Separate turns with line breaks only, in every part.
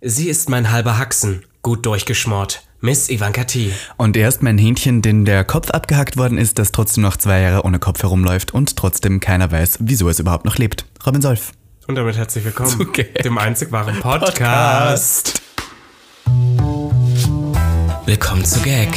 Sie ist mein halber Haxen, gut durchgeschmort. Miss Ivanka T.
Und er ist mein Hähnchen, dem der Kopf abgehackt worden ist, das trotzdem noch zwei Jahre ohne Kopf herumläuft und trotzdem keiner weiß, wieso es überhaupt noch lebt. Robin Solf.
Und damit herzlich willkommen
Zu Gag.
dem einzig wahren Podcast. Willkommen zu Gag,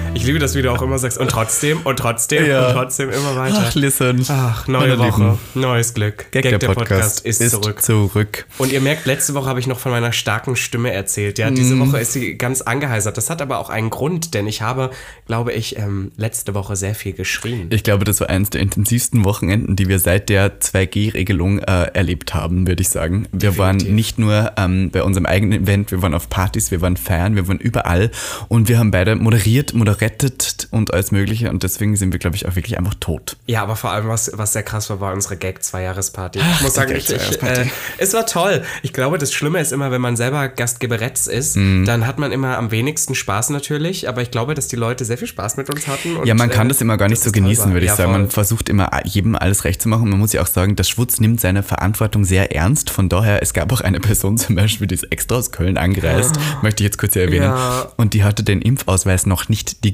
Ich liebe das, wie du auch immer sagst. Und trotzdem, und trotzdem,
Ja.
und trotzdem immer weiter.
Ach, listen.
Ach, neue
Meine
Woche,
Lieben.
neues Glück.
Gag, der, Podcast,
ist,
ist
zurück.
zurück.
Und ihr merkt, letzte Woche habe ich noch von meiner starken Stimme erzählt. Ja, diese
Mhm.
Woche ist sie ganz angeheisert. Das hat aber auch einen Grund, denn ich habe, glaube ich, ähm, letzte Woche sehr viel geschrien.
Ich glaube, das war eines der intensivsten Wochenenden, die wir seit der 2G-Regelung äh, erlebt haben, würde ich sagen. Wir waren nicht nur ähm, bei unserem eigenen Event, wir waren auf Partys, wir waren feiern, wir waren überall und wir haben beide moderiert, moderettet und alles Mögliche und deswegen sind wir, glaube ich, auch wirklich einfach tot.
Ja, aber vor allem, was, was sehr krass war, war unsere Gag-Zweijahresparty. Ich
Ach,
muss sagen, ich, ich, äh, es war toll. Ich glaube, das Schlimme ist immer, wenn man selber Gastgeberetz ist,
Mhm.
dann hat man immer am wenigsten Spaß natürlich. Aber ich glaube, dass die Leute sehr viel Spaß mit uns hatten. Und,
Ja, man kann
äh,
das immer gar nicht so genießen, würde ich
Ja,
sagen. Man versucht immer jedem alles recht zu machen. Und man muss ja auch sagen, der Schwutz nimmt seine Verantwortung sehr ernst. Von daher, es gab auch eine Person zum Beispiel, die ist extra aus Köln angereist, möchte ich jetzt kurz erwähnen.
Ja.
Und die hatte den Impfausweis noch nicht digital.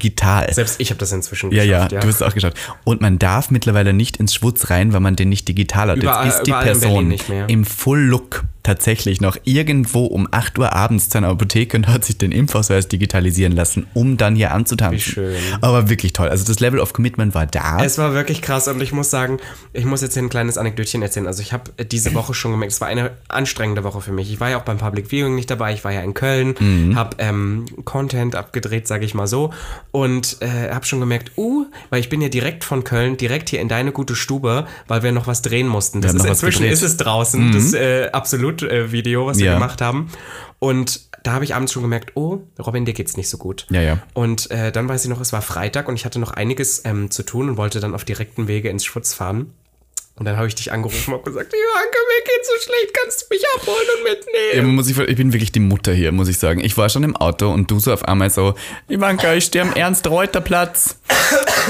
Selbst ich habe das inzwischen
Ja, ja,
geschafft.
du hast es auch geschaut. Und man darf mittlerweile nicht ins Schwutz rein, weil man den nicht digital hat.
Überall-
Jetzt ist die Person im Full-Look tatsächlich noch irgendwo um 8 Uhr abends zu einer Apotheke und hat sich den Impfausweis digitalisieren lassen, um dann hier anzutanzen.
Wie schön.
Aber wirklich toll. Also das Level of Commitment war da.
Es war wirklich krass und ich muss sagen, ich muss jetzt hier ein kleines Anekdötchen erzählen. Also ich habe diese Woche schon gemerkt, es war eine anstrengende Woche für mich. Ich war ja auch beim Public Viewing nicht dabei, ich war ja in Köln,
Mhm.
habe ähm, Content abgedreht, sage ich mal so und äh, habe schon gemerkt, uh, weil ich bin ja direkt von Köln, direkt hier in deine gute Stube, weil wir noch was drehen mussten. Das ist inzwischen
gedreht. Mhm.
ist es draußen, das äh, Absolut-Video, was wir
Ja.
gemacht haben. Und da habe ich abends schon gemerkt, oh, Robin, dir geht's nicht so gut.
Ja, ja.
Und äh, dann weiß ich noch, es war Freitag und ich hatte noch einiges ähm, zu tun und wollte dann auf direkten Wege ins Schwutz fahren. Und dann habe ich dich angerufen und gesagt, Ivanka, mir geht's so schlecht, kannst du mich abholen und
Ja,
mitnehmen?
man muss ich, ich bin wirklich die Mutter hier, muss ich sagen. Ich war schon im Auto und du so auf einmal so, Ivanka, ich stehe am Ernst-Reuter-Platz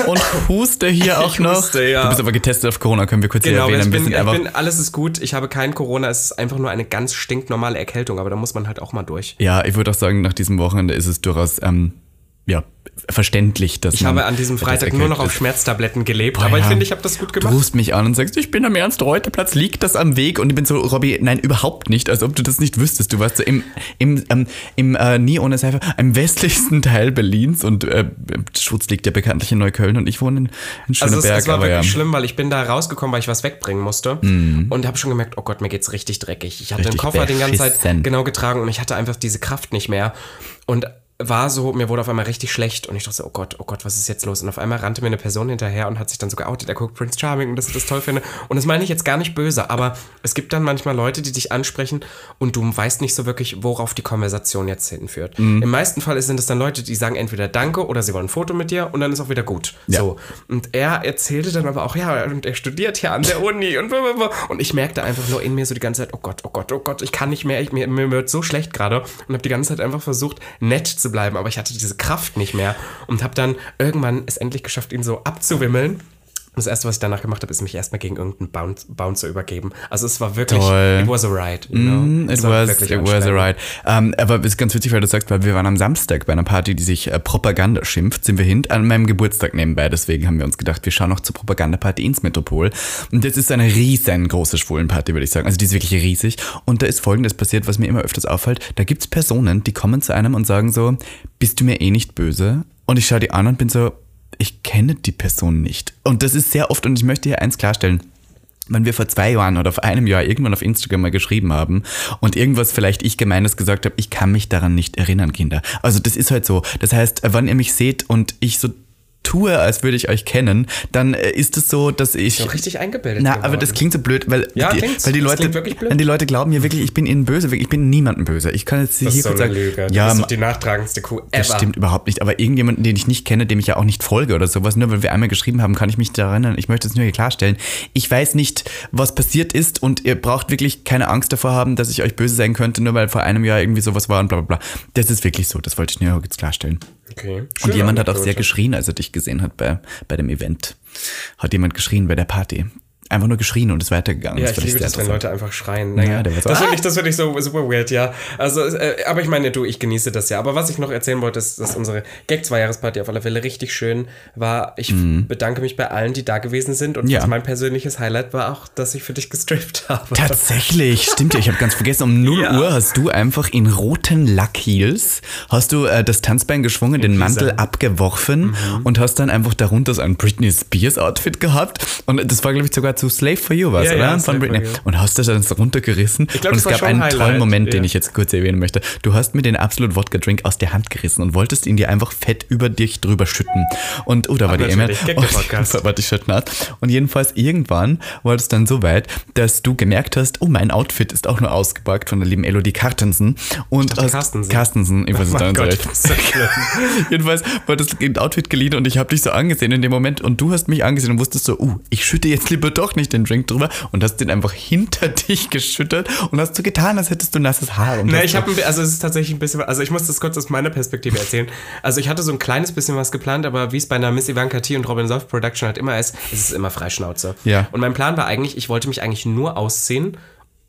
und huste hier auch
Ich
noch.
huste, ja.
Du bist aber getestet auf Corona, können wir kurz hier
Genau,
erwähnen.
ich
Wir
bin, ich bin, alles ist gut, ich habe kein Corona, es ist einfach nur eine ganz stinknormale Erkältung, aber da muss man halt auch mal durch.
ja, ich würde auch sagen, nach diesem Wochenende ist es durchaus, ähm, ja, verständlich, dass
Ich habe an diesem Freitag nur noch auf Schmerztabletten gelebt, aber ich
ja.
finde, ich habe das gut
Du
gemacht.
rufst mich an und sagst, ich bin am Ernst-Reuter-Platz, liegt das am Weg? Und ich bin so, Robby, nein, überhaupt nicht, als ob du das nicht wüsstest. Du warst so im, im, ähm, im äh, nie ohne Seife, im westlichsten Teil Berlins und äh, Schutz liegt ja bekanntlich in Neukölln und ich wohne in, in
Also
Schöneberg.
es, es war wirklich
ja.
schlimm, weil ich bin da rausgekommen, weil ich was wegbringen musste und habe schon gemerkt, oh Gott, mir geht's richtig dreckig. Ich hatte
Richtig
den Koffer die ganze Zeit genau getragen und ich hatte einfach diese Kraft nicht mehr und war so, mir wurde auf einmal richtig schlecht und ich dachte so, oh Gott, oh Gott, was ist jetzt los? Und auf einmal rannte mir eine Person hinterher und hat sich dann so geoutet, er guckt Prince Charming und dass ich das toll finde. Und das meine ich jetzt gar nicht böse, aber es gibt dann manchmal Leute, die dich ansprechen und du weißt nicht so wirklich, worauf die Konversation jetzt hinführt.
Mhm.
Im meisten Fall sind es dann Leute, die sagen entweder Danke oder sie wollen ein Foto mit dir und dann ist auch wieder gut.
Ja.
So. Und er erzählte dann aber auch, ja, und er studiert hier an der Uni und blablabla. und ich merkte einfach nur in mir so die ganze Zeit, oh Gott, oh Gott, oh Gott, ich kann nicht mehr, ich, mir, mir wird so schlecht gerade und habe die ganze Zeit einfach versucht, nett zu bleiben, aber ich hatte diese Kraft nicht mehr und habe dann irgendwann es endlich geschafft, ihn so abzuwimmeln. Und das erste, was ich danach gemacht habe, ist mich erstmal gegen irgendeinen Bounce, Bouncer übergeben. Also es war wirklich,
Toll.
it was a ride. You know?
Mm,
Es
It
war
was,
wirklich
it was a ride. Ähm, aber es ist ganz witzig, weil du sagst, weil wir waren am Samstag bei einer Party, die sich äh, Propaganda schimpft, sind wir hin, an meinem Geburtstag nebenbei. Deswegen haben wir uns gedacht, wir schauen noch zur Propagandaparty ins Metropol. Und das ist eine riesengroße Schwulenparty, würde ich sagen. Also die ist wirklich riesig. Und da ist Folgendes passiert, was mir immer öfters auffällt. Da gibt's Personen, die kommen zu einem und sagen so, bist du mir eh nicht böse? Und ich schaue die an und bin so, ich kenne die Person nicht. Und das ist sehr oft, und ich möchte hier eins klarstellen, wenn wir vor zwei Jahren oder vor einem Jahr irgendwann auf Instagram mal geschrieben haben und irgendwas vielleicht ich Gemeines gesagt habe, ich kann mich daran nicht erinnern, Kinder. Also das ist halt so. Das heißt, wann ihr mich seht und ich so tue, als würde ich euch kennen, dann äh, ist es so, dass ich.
Doch richtig eingebildet.
Na,
geworden.
aber das klingt so blöd, weil,
Ja,
die, weil die Leute, die Leute glauben mir wirklich, ich bin ihnen böse, ich bin niemandem böse. Ich kann jetzt
das
hier
ist so
kurz sagen,
Lüge.
ja,
das ist die nachtragendste Kuh ever.
das stimmt überhaupt nicht. Aber irgendjemanden, den ich nicht kenne, dem ich ja auch nicht folge oder sowas, nur weil wir einmal geschrieben haben, kann ich mich daran erinnern. Ich möchte es nur hier klarstellen. Ich weiß nicht, was passiert ist und ihr braucht wirklich keine Angst davor haben, dass ich euch böse sein könnte, nur weil vor einem Jahr irgendwie sowas war und bla bla bla. Das ist wirklich so. Das wollte ich nur jetzt klarstellen.
Okay.
Und
Schöne
jemand hat auch sehr geschrien, als er dich gesehen hat bei, bei dem Event. Hat jemand geschrien bei der Party. Einfach nur geschrien und ist weitergegangen.
Ja,
Das
ich liebe das, wenn. Leute einfach schreien.
Ja,
Naja,
der war so,
das
"Ah!"
finde ich, das finde ich so super weird, ja. Also, äh, aber ich meine, du, ich genieße das ja. Aber was ich noch erzählen wollte, ist, dass unsere Gag-Zwei-Jahresparty auf alle Fälle richtig schön war. Ich bedanke mich bei allen, die da gewesen sind. Und
Mhm. Ja.
mein persönliches Highlight war auch, dass ich für dich gestrippt habe.
Tatsächlich, stimmt ja. Ich habe ganz vergessen, um 0
Ja.
Uhr hast du einfach in roten Lackheels, hast du äh, das Tanzbein geschwungen, den Mantel
Pisa.
abgeworfen und hast dann einfach darunter so ein Britney Spears Outfit gehabt. Und das war, glaube ich, sogar zu Slave for You was,
Ja,
oder?
ja,
Von Britney. Und hast das dann runtergerissen.
glaub,
und es gab einen
ein
tollen
Highlight,
Moment, den ich jetzt kurz erwähnen möchte. Du hast mir den Absolut Wodka Drink aus der Hand gerissen und wolltest ihn dir einfach fett über dich drüber schütten. Und, oh, da war die E-Mail.
natürlich, Gag der Podcast.
Und, jedenfalls irgendwann war es dann so weit, dass du gemerkt hast, oh, mein Outfit ist auch nur ausgepackt von der lieben Elodie Carstensen. Und
dachte
hast
Carstensen.
Carstensen, ich weiß
Oh Gott, so schlimm.
Jedenfalls war das Outfit geliehen und ich habe dich so angesehen in dem Moment und du hast mich angesehen und wusstest so, uh, ich schütte jetzt lieber doch nicht den Drink drüber und hast den einfach hinter dich geschüttet und hast so getan, als hättest du nasses Haar. Hast
ich habe also es ist tatsächlich ein bisschen, also ich muss das kurz aus meiner Perspektive erzählen. Also ich hatte so ein kleines bisschen was geplant, aber wie es bei einer Miss Ivanka T und Robin Soft Production halt immer ist, ist es immer Freischnauze.
Ja.
Und mein Plan war eigentlich, ich wollte mich eigentlich nur ausziehen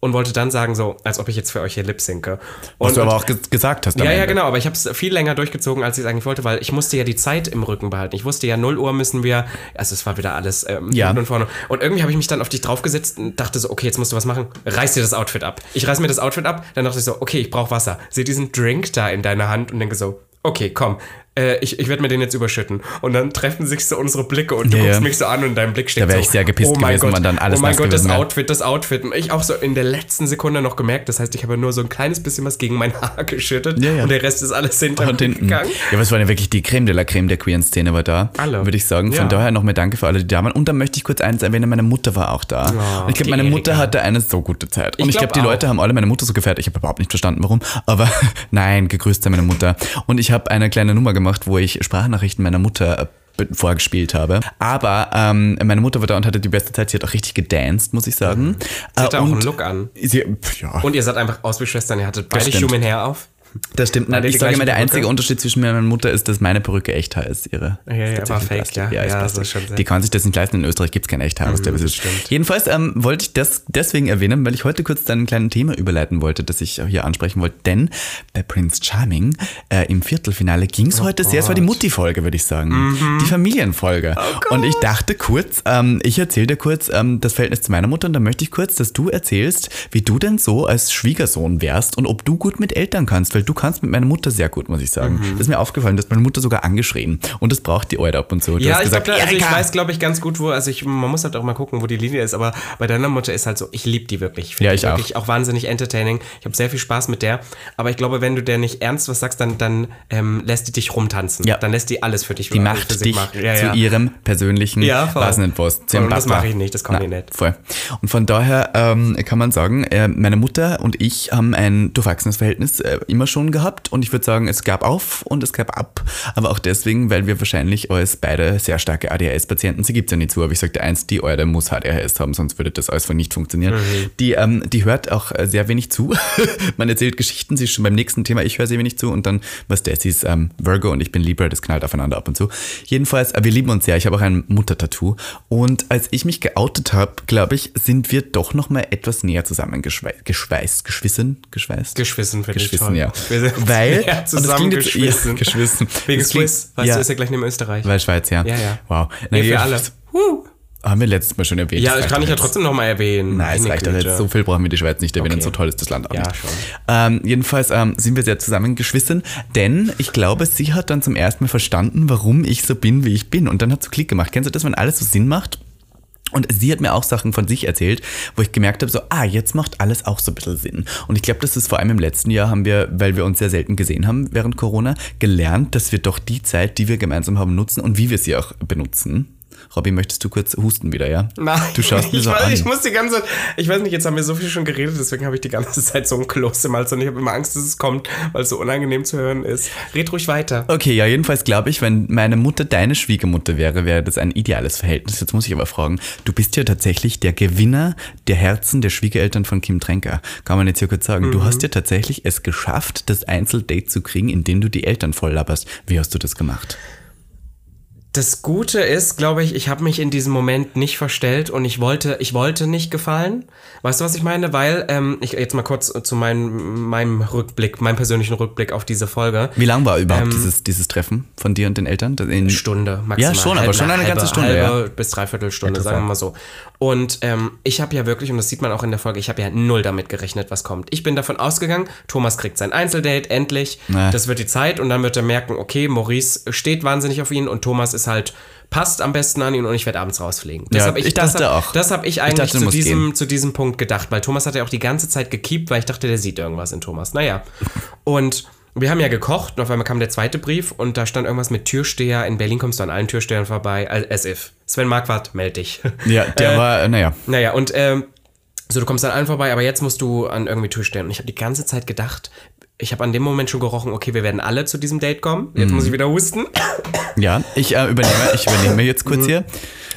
und wollte dann sagen so, als ob ich jetzt für euch hier lip sinke.
was
Und,
du aber auch ge gesagt hast.
ja, ja,
Ende.
genau, aber ich habe es viel länger durchgezogen, als ich es eigentlich wollte, weil ich musste ja die Zeit im Rücken behalten. Ich wusste ja, 0 Uhr müssen wir, also es war wieder alles ähm,
Ja.
hinten und vorne. Und irgendwie habe ich mich dann auf dich draufgesetzt und dachte so, okay, jetzt musst du was machen. Reiß dir das Outfit ab. Ich reiß mir das Outfit ab, dann dachte ich so, okay, ich brauche Wasser. Sehe diesen Drink da in deiner Hand und denke so, okay, komm, äh, ich, ich werde mir den jetzt überschütten. Und dann treffen sich so unsere Blicke und du
Ja,
guckst mich so an und dein Blick steht
Da wär
so,
ich sehr gepisst
oh
gewesen,
Gott,
wenn dann alles
oh mein Gott, das
gewesen wär.
Outfit, das Outfit. Und ich auch so in der letzten Sekunde noch gemerkt, das heißt, ich habe nur so ein kleines bisschen was gegen mein Haar geschüttet
Ja, ja.
und der Rest ist alles hinter
Und
mir
hinten.
gegangen.
Ja, aber es war ja wirklich die Creme de la Creme der queeren Szene war da.
Alle.
Würde ich sagen. Von
Ja.
daher nochmal danke für alle, die da waren. Und dann möchte ich kurz eins erwähnen, meine Mutter war auch da. und ich glaube, meine Mutter
Erika.
hatte eine so gute Zeit. Und
Ich
ich glaube,
glaub
die. Leute haben alle meine Mutter so gefeiert. Ich habe überhaupt nicht verstanden, warum. Aber nein, gegrüßt sei meine Mutter. Und ich habe eine kleine Nummer gemacht, wo ich Sprachnachrichten meiner Mutter äh, vorgespielt habe. Aber ähm, meine Mutter war da und hatte die beste Zeit. Sie hat auch richtig gedanced, muss ich sagen.
Sie hatte
Äh,
auch einen Look an.
Sie, ja.
Und ihr seid einfach aus wie Schwestern. Ihr hattet beide. Human Hair auf.
Das stimmt.
Die
ich sage immer, der
Perücke?
einzige Unterschied zwischen mir und meiner Mutter ist, dass meine Perücke echt Haar ist. Ihre
Ja, ja,
ist
fake,
Plastik.
ja. Ja, schon sehr-
Die kann sich das nicht leisten. In Österreich gibt es kein echt Haar. was der
das stimmt.
Jedenfalls ähm, wollte ich das deswegen erwähnen, weil ich heute kurz dann ein kleines Thema überleiten wollte, das ich hier ansprechen wollte. Denn bei Prince Charming äh, im Viertelfinale ging es heute sehr, es war die Mutti-Folge, würde ich sagen. Die Familienfolge. und ich dachte kurz, ähm, ich erzähle dir kurz ähm, das Verhältnis zu meiner Mutter und dann möchte ich kurz, dass du erzählst, wie du denn so als Schwiegersohn wärst und ob du gut mit Eltern kannst, weil du kannst mit meiner Mutter sehr gut, muss ich sagen. Das ist mir aufgefallen, dass meine Mutter sogar angeschrien und das braucht die Eure ab und zu. Du
Ja, ich,
gesagt,
glaub, also ich weiß, glaube ich, ganz gut, wo. Also ich, man muss halt auch mal gucken, wo die Linie ist. Aber bei deiner Mutter ist halt so, ich liebe die wirklich. find
Ja,
die
ich auch.
wirklich auch. wahnsinnig entertaining. Ich habe sehr viel Spaß mit der. Aber ich glaube, wenn du der nicht ernst was sagst, dann, dann ähm, lässt die dich rumtanzen.
Ja.
Dann lässt die alles für dich
Die macht dich.
Ja,
zu
ja.
ihrem persönlichen
Ja, und das mache ich nicht, das
Na,
ich nicht.
Voll. Und von daher ähm, kann man sagen, äh, meine Mutter und ich haben ein durchwachsenes Verhältnis äh, immer schon gehabt und ich würde sagen, es gab auf und es gab ab, aber auch deswegen, weil wir wahrscheinlich als beide sehr starke ADHS-Patienten, sie gibt es ja nicht zu, aber ich sagte eins, die Eure muss ADHS haben, sonst würde das alles von nicht funktionieren.
Mhm.
Die, ähm, die hört auch äh, sehr wenig zu. man erzählt Geschichten, sie ist schon beim nächsten Thema, ich höre sehr wenig zu und dann, was der sie ist ähm, Virgo und ich bin Libra, das knallt aufeinander ab und zu. Jedenfalls, äh, wir lieben uns sehr, ich habe auch ein Muttertattoo und als ich mich geoutet habe, glaube ich, sind wir doch noch mal etwas näher zusammengeschweißt, geschweißt, geschwissen, geschweißt?
Geschwissen finde ich toll.
ja. Weil,
ja,
und das
zusammen
klingt jetzt-
geschwissen.
Ja, geschwissen.
Wegen Swiss. Weißt
ja.
du, ist ja gleich neben Österreich.
Weil Schweiz, ja.
Ja, ja.
Wow.
Nee,
Na,
für alle. Huh.
Haben wir letztes Mal schon erwähnt.
Ja,
Das
kann ich ja trotzdem noch mal erwähnen.
Nein, es reicht doch jetzt. So viel brauchen wir die Schweiz nicht erwähnen,
Okay.
so toll ist das Land auch
Ja,
nicht.
schon.
Ähm, jedenfalls ähm, sind wir sehr zusammengeschwissen, denn ich glaube, sie hat dann zum ersten Mal verstanden, warum ich so bin, wie ich bin. Und dann hat sie Klick gemacht. Kennst du das, wenn alles so Sinn macht? Und sie hat mir auch Sachen von sich erzählt, wo ich gemerkt habe, so, ah, jetzt macht alles auch so ein bisschen Sinn. Und ich glaube, das ist vor allem im letzten Jahr haben wir, weil wir uns sehr selten gesehen haben während Corona, gelernt, dass wir doch die Zeit, die wir gemeinsam haben, nutzen und wie wir sie auch benutzen. Robby, möchtest du kurz husten wieder, ja?
Nein,
Du schaust mir
ich,
so
weiß,
an.
ich muss die ganze Zeit, ich weiß nicht, jetzt haben wir so viel schon geredet, deswegen habe ich die ganze Zeit so ein Kloß im Hals und ich habe immer Angst, dass es kommt, weil es so unangenehm zu hören ist. Red ruhig weiter.
Okay, ja, jedenfalls glaube ich, wenn meine Mutter deine Schwiegermutter wäre, wäre das ein ideales Verhältnis. Jetzt muss ich aber fragen, du bist ja tatsächlich der Gewinner der Herzen der Schwiegereltern von Kim Tränker. Kann man jetzt hier kurz sagen. Du hast ja tatsächlich es geschafft, das Einzeldate zu kriegen, indem du die Eltern voll laberst. Wie hast du das gemacht?
Das Gute ist, glaube ich, ich habe mich in diesem Moment nicht verstellt und ich wollte, ich wollte nicht gefallen. Weißt du, was ich meine? Weil, ähm, ich jetzt mal kurz zu meinem, meinem Rückblick, meinem persönlichen Rückblick auf diese Folge.
Wie lang war überhaupt dieses, dieses Treffen von dir und den Eltern? In
Stunde maximal.
Ja, schon, aber schon eine ganze Stunde,
Halbe
ja.
bis dreiviertel Stunde, sagen wir mal so. Und ähm, ich habe ja wirklich, und das sieht man auch in der Folge, ich habe ja null damit gerechnet, was kommt. Ich bin davon ausgegangen, Thomas kriegt sein Einzeldate, endlich.
Na.
Das wird die Zeit und dann wird er merken, okay, Maurice steht wahnsinnig auf ihn und Thomas ist halt, passt am besten an ihn und ich werde abends rausfliegen. Das
Ja,
hab
ich
das
dachte
hab,
auch.
Das habe ich
Ich
eigentlich
dachte, du
zu, diesem,
gehen.
zu diesem Punkt gedacht, weil Thomas hat ja auch die ganze Zeit gekiept, weil ich dachte, der sieht irgendwas in Thomas. Naja. Und wir haben ja gekocht und auf einmal kam der zweite Brief und da stand irgendwas mit Türsteher. In Berlin kommst du an allen Türstehern vorbei. As if. Sven Marquardt, meld dich.
ja, der war, äh, naja.
naja, und ähm, so, du kommst an allen vorbei, aber jetzt musst du an irgendwie Türstehern. Und ich habe die ganze Zeit gedacht, ich habe an dem Moment schon gerochen, okay, wir werden alle zu diesem Date kommen. Jetzt muss ich wieder husten.
Ja, ich äh, übernehme, ich übernehme jetzt kurz hier.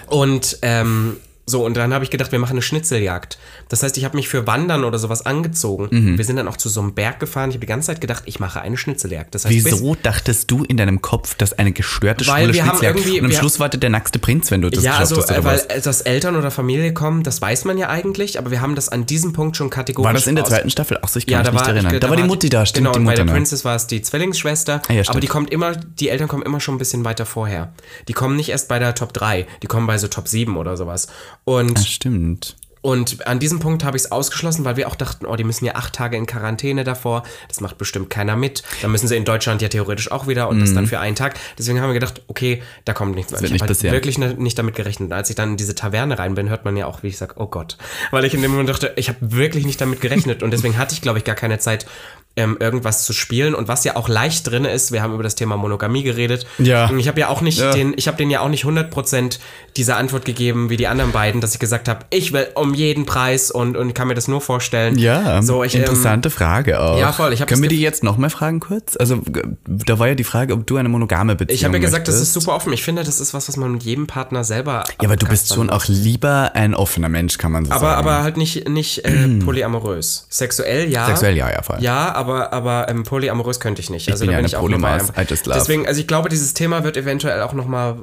Und ähm, so, und dann habe ich gedacht, wir machen eine Schnitzeljagd. Das heißt, ich habe mich für Wandern oder sowas angezogen.
Mhm.
Wir sind dann auch zu so einem Berg gefahren. Ich habe die ganze Zeit gedacht, ich mache eine Schnitzeljagd. Das heißt,
Wieso dachtest du in deinem Kopf, dass eine gestörte
Weil
schwule
wir haben
Schnitzeljagd
irgendwie-
und am Schluss wartet der nackte Prinz, wenn du das
Ja,
geschafft
also,
hast, oder
äh, weil
was?
äh, dass Eltern oder Familie kommen, das weiß man ja eigentlich, aber wir haben das an diesem Punkt schon kategorisch
War das in der zweiten Staffel? Ach so, ich kann
Ja,
mich
da
nicht
war,
erinnern.
ich,
da war die Mutti da, stimmt,
genau,
die
und bei der. Princess war es die Zwillingsschwester,
Ah, ja,
aber die kommt immer, die Eltern kommen immer schon ein bisschen weiter vorher. Die kommen nicht erst bei der Top 3, die kommen bei so Top 7 oder sowas. Und
Ah, Stimmt.
und an diesem Punkt habe ich es ausgeschlossen, weil wir auch dachten, oh, die müssen ja acht Tage in Quarantäne davor. Das macht bestimmt keiner mit. Dann müssen sie in Deutschland ja theoretisch auch wieder und das dann für einen Tag. Deswegen haben wir gedacht, okay, da kommt nichts.
wird
ich
nicht
habe halt wirklich ne- nicht damit gerechnet. Und als ich dann in diese Taverne rein bin, hört man ja auch, wie ich sage, oh Gott. Weil ich in dem Moment dachte, ich habe wirklich nicht damit gerechnet. Und deswegen hatte ich, glaube ich, gar keine Zeit, ähm, irgendwas zu spielen. Und was ja auch leicht drin ist, wir haben über das Thema Monogamie geredet.
Ja.
Ich habe ja auch nicht
Ja.
den, ich habe denen ja auch nicht 100% diese Antwort gegeben wie die anderen beiden, dass ich gesagt habe, ich will um jeden Preis und, und kann mir das nur vorstellen.
Ja,
so, ich, ähm,
interessante Frage auch.
ja, voll, ich
Können wir die jetzt nochmal fragen kurz? Also, da war ja die Frage, ob du eine monogame Beziehung
Ich habe ja gesagt, das ist
möchtest.
super offen. Ich finde, das ist was, was man mit jedem Partner selber.
Ja, aber du bist schon auch lieber ein offener Mensch, kann man so
Aber,
sagen.
aber halt nicht, nicht äh, polyamorös. Sexuell ja.
Sexuell ja, ja, voll.
Ja, aber, aber ähm, polyamorös könnte ich nicht. Also
bin
da
ja
bin
eine
ich auch.
I just love.
Deswegen, also ich glaube, dieses Thema wird eventuell auch nochmal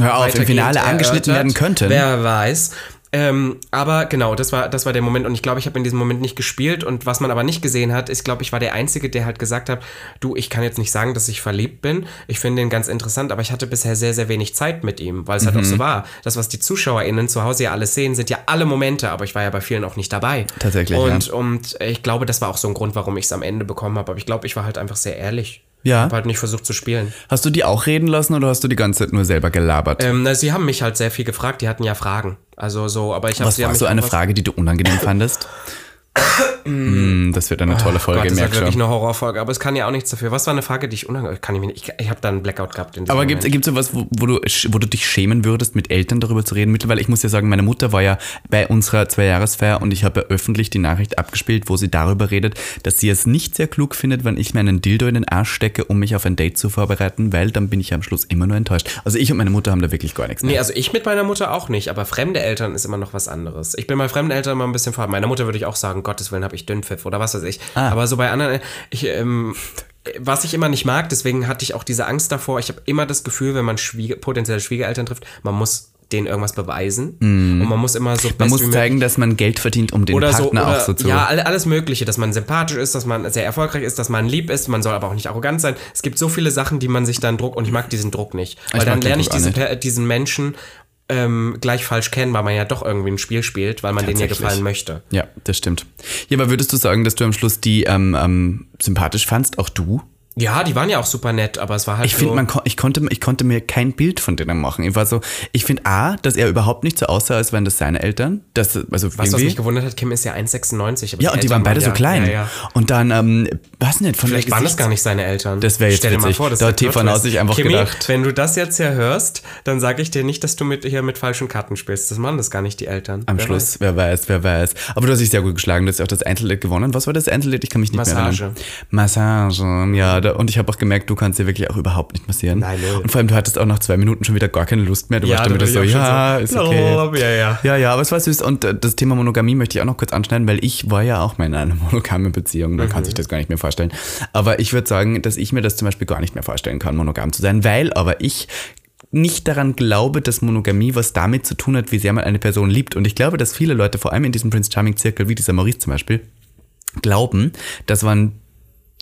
Hör auf, im Finale angeschnitten
erörtert.
werden könnten.
Wer weiß. Ähm, aber genau, das war, das war der Moment und ich glaube, ich habe in diesem Moment nicht gespielt und was man aber nicht gesehen hat, ist, glaube ich, war der Einzige, der halt gesagt hat, du, ich kann jetzt nicht sagen, dass ich verliebt bin, ich finde ihn ganz interessant, aber ich hatte bisher sehr, sehr wenig Zeit mit ihm, weil es halt auch
Mhm.
so war. Das, was die ZuschauerInnen zu Hause ja alles sehen, sind ja alle Momente, aber ich war ja bei vielen auch nicht dabei.
Tatsächlich,
Und,
ja.
und ich glaube, das war auch so ein Grund, warum ich es am Ende bekommen habe, aber ich glaube, ich war halt einfach sehr ehrlich.
Ja.
Habe halt nicht versucht zu spielen.
Hast du die auch reden lassen oder hast du die ganze Zeit nur selber gelabert?
Ähm, na, sie haben mich halt sehr viel gefragt, die hatten ja Fragen. Also so, aber ich habe
was
sie
war so eine Frage, die du unangenehm fandest? Hm, das wird eine tolle Folge,
Oh Gott, das ist wirklich eine Horrorfolge, aber es kann ja auch nichts dafür. Was war eine Frage, die ich unangenehm, kann ich mir nicht, ich, ich habe da einen Blackout gehabt
Aber gibt es sowas, wo, wo, du, wo du dich schämen würdest, mit Eltern darüber zu reden? Mittlerweile, ich muss ja sagen, meine Mutter war ja bei unserer Zweijahresfeier und ich habe ja öffentlich die Nachricht abgespielt, wo sie darüber redet, dass sie es nicht sehr klug findet, wenn ich meinen Dildo in den Arsch stecke, um mich auf ein Date zu vorbereiten, weil dann bin ich am Schluss immer nur enttäuscht. Also ich und meine Mutter haben da wirklich gar nichts mehr.
Nee, also ich mit meiner Mutter auch nicht, aber fremde Eltern ist immer noch was anderes. Ich bin bei fremden Eltern immer ein bisschen vor. Meiner Mutter würde ich auch sagen, Gottes Willen habe ich Dünnpfiff oder was weiß ich.
Ah.
Aber so bei anderen, ich, ähm, was ich immer nicht mag, deswegen hatte ich auch diese Angst davor. Ich habe immer das Gefühl, wenn man Schwieger, potenzielle Schwiegereltern trifft, man muss denen irgendwas beweisen. Und man muss immer so
Man muss zeigen, dass man Geld verdient, um den
oder so,
Partner
oder,
auch so zu...
ja, all- alles Mögliche, dass man sympathisch ist, dass man sehr erfolgreich ist, dass man lieb ist, man soll aber auch nicht arrogant sein. Es gibt so viele Sachen, die man sich dann druckt und ich mag diesen Druck nicht. Weil dann lerne ich diesen, diesen Menschen ähm, gleich falsch kennen, weil man ja doch irgendwie ein Spiel spielt, weil man denen ja gefallen möchte.
Ja, das stimmt. Ja, aber würdest du sagen, dass du am Schluss die ähm, ähm, sympathisch fandst, auch du?
Ja, die waren ja auch super nett, aber es war halt
Ich finde,
so,
man kon ich, konnte, ich konnte mir kein Bild von denen machen. Ich war so, ich finde A, dass er überhaupt nicht so aussah, als wären das seine Eltern. Das, also
was, was mich gewundert hat, Kim ist ja 1,96. aber
ja, und die waren beide so
ja-
klein.
Ja, ja.
Und dann, ähm, was nicht, von
Vielleicht waren das gar nicht seine Eltern.
Das wäre jetzt
Stell dir mal
witzig.
vor, das
Da Now
Plot-Twist.
sich einfach
Kimi,
gedacht.
wenn du das jetzt hier hörst, dann sage ich dir nicht, dass du mit, hier mit falschen Karten spielst. Das machen das gar nicht die Eltern.
Am
Wer
Schluss, wer weiß, wer weiß. Aber du hast dich sehr gut geschlagen, du hast ja auch das Einzellied gewonnen. Was war das Einzellied? Ich kann mich nicht mehr
Massage.
erinnern. Massage, ja. Da, und ich habe auch gemerkt, du kannst dir wirklich auch überhaupt nicht massieren.
Nein, null.
Und vor allem, du hattest auch nach zwei Minuten schon wieder gar keine Lust mehr. Du
Ja,
warst dann
da
wieder
war
so, ja,
so,
ist okay.
"Lob", ja, ja.
Ja, ja, aber es war süß. Und äh, das Thema Monogamie möchte ich auch noch kurz anschneiden, weil ich war ja auch mal in einer monogamen Beziehung. Man
Mhm.
kann sich das gar nicht mehr vorstellen. Aber ich würde sagen, dass ich mir das zum Beispiel gar nicht mehr vorstellen kann, monogam zu sein, weil aber ich nicht daran glaube, dass Monogamie was damit zu tun hat, wie sehr man eine Person liebt. Und ich glaube, dass viele Leute, vor allem in diesem Prince Charming Zirkel, wie dieser Maurice zum Beispiel, glauben, dass man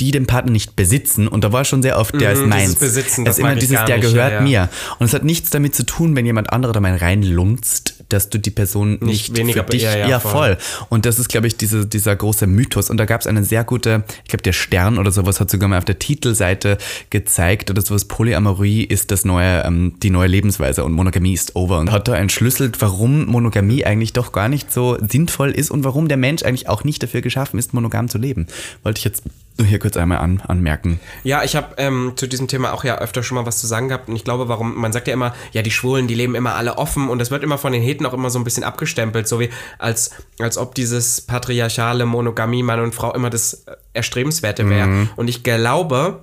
die den Partner nicht besitzen und da war schon sehr oft, der ist
Mhm,
meins.
dieses Besitzen,
es
das
ist immer dieses, der
nicht,
gehört
ja, ja.
mir. Und es hat nichts damit zu tun, wenn jemand anderer da mal reinlunzt, dass du die Person nicht,
weniger
für dich,
ja, ja,
voll.
voll.
Und das ist, glaube ich, diese, dieser große Mythos. Und da gab es eine sehr gute, ich glaube, der Stern oder sowas hat sogar mal auf der Titelseite gezeigt oder sowas, Polyamorie ist das neue, ähm, die neue Lebensweise und Monogamie ist over. Und hat da entschlüsselt, warum Monogamie eigentlich doch gar nicht so sinnvoll ist und warum der Mensch eigentlich auch nicht dafür geschaffen ist, monogam zu leben. Wollte ich jetzt nur hier kurz einmal an, anmerken.
Ja, ich habe ähm, zu diesem Thema auch ja öfter schon mal was zu sagen gehabt und ich glaube, warum, man sagt ja immer, ja, die Schwulen, die leben immer alle offen und das wird immer von den Heten auch immer so ein bisschen abgestempelt, so wie als, als ob dieses patriarchale Monogamie Mann und Frau immer das äh, Erstrebenswerte wäre.
Mhm.
Und ich glaube,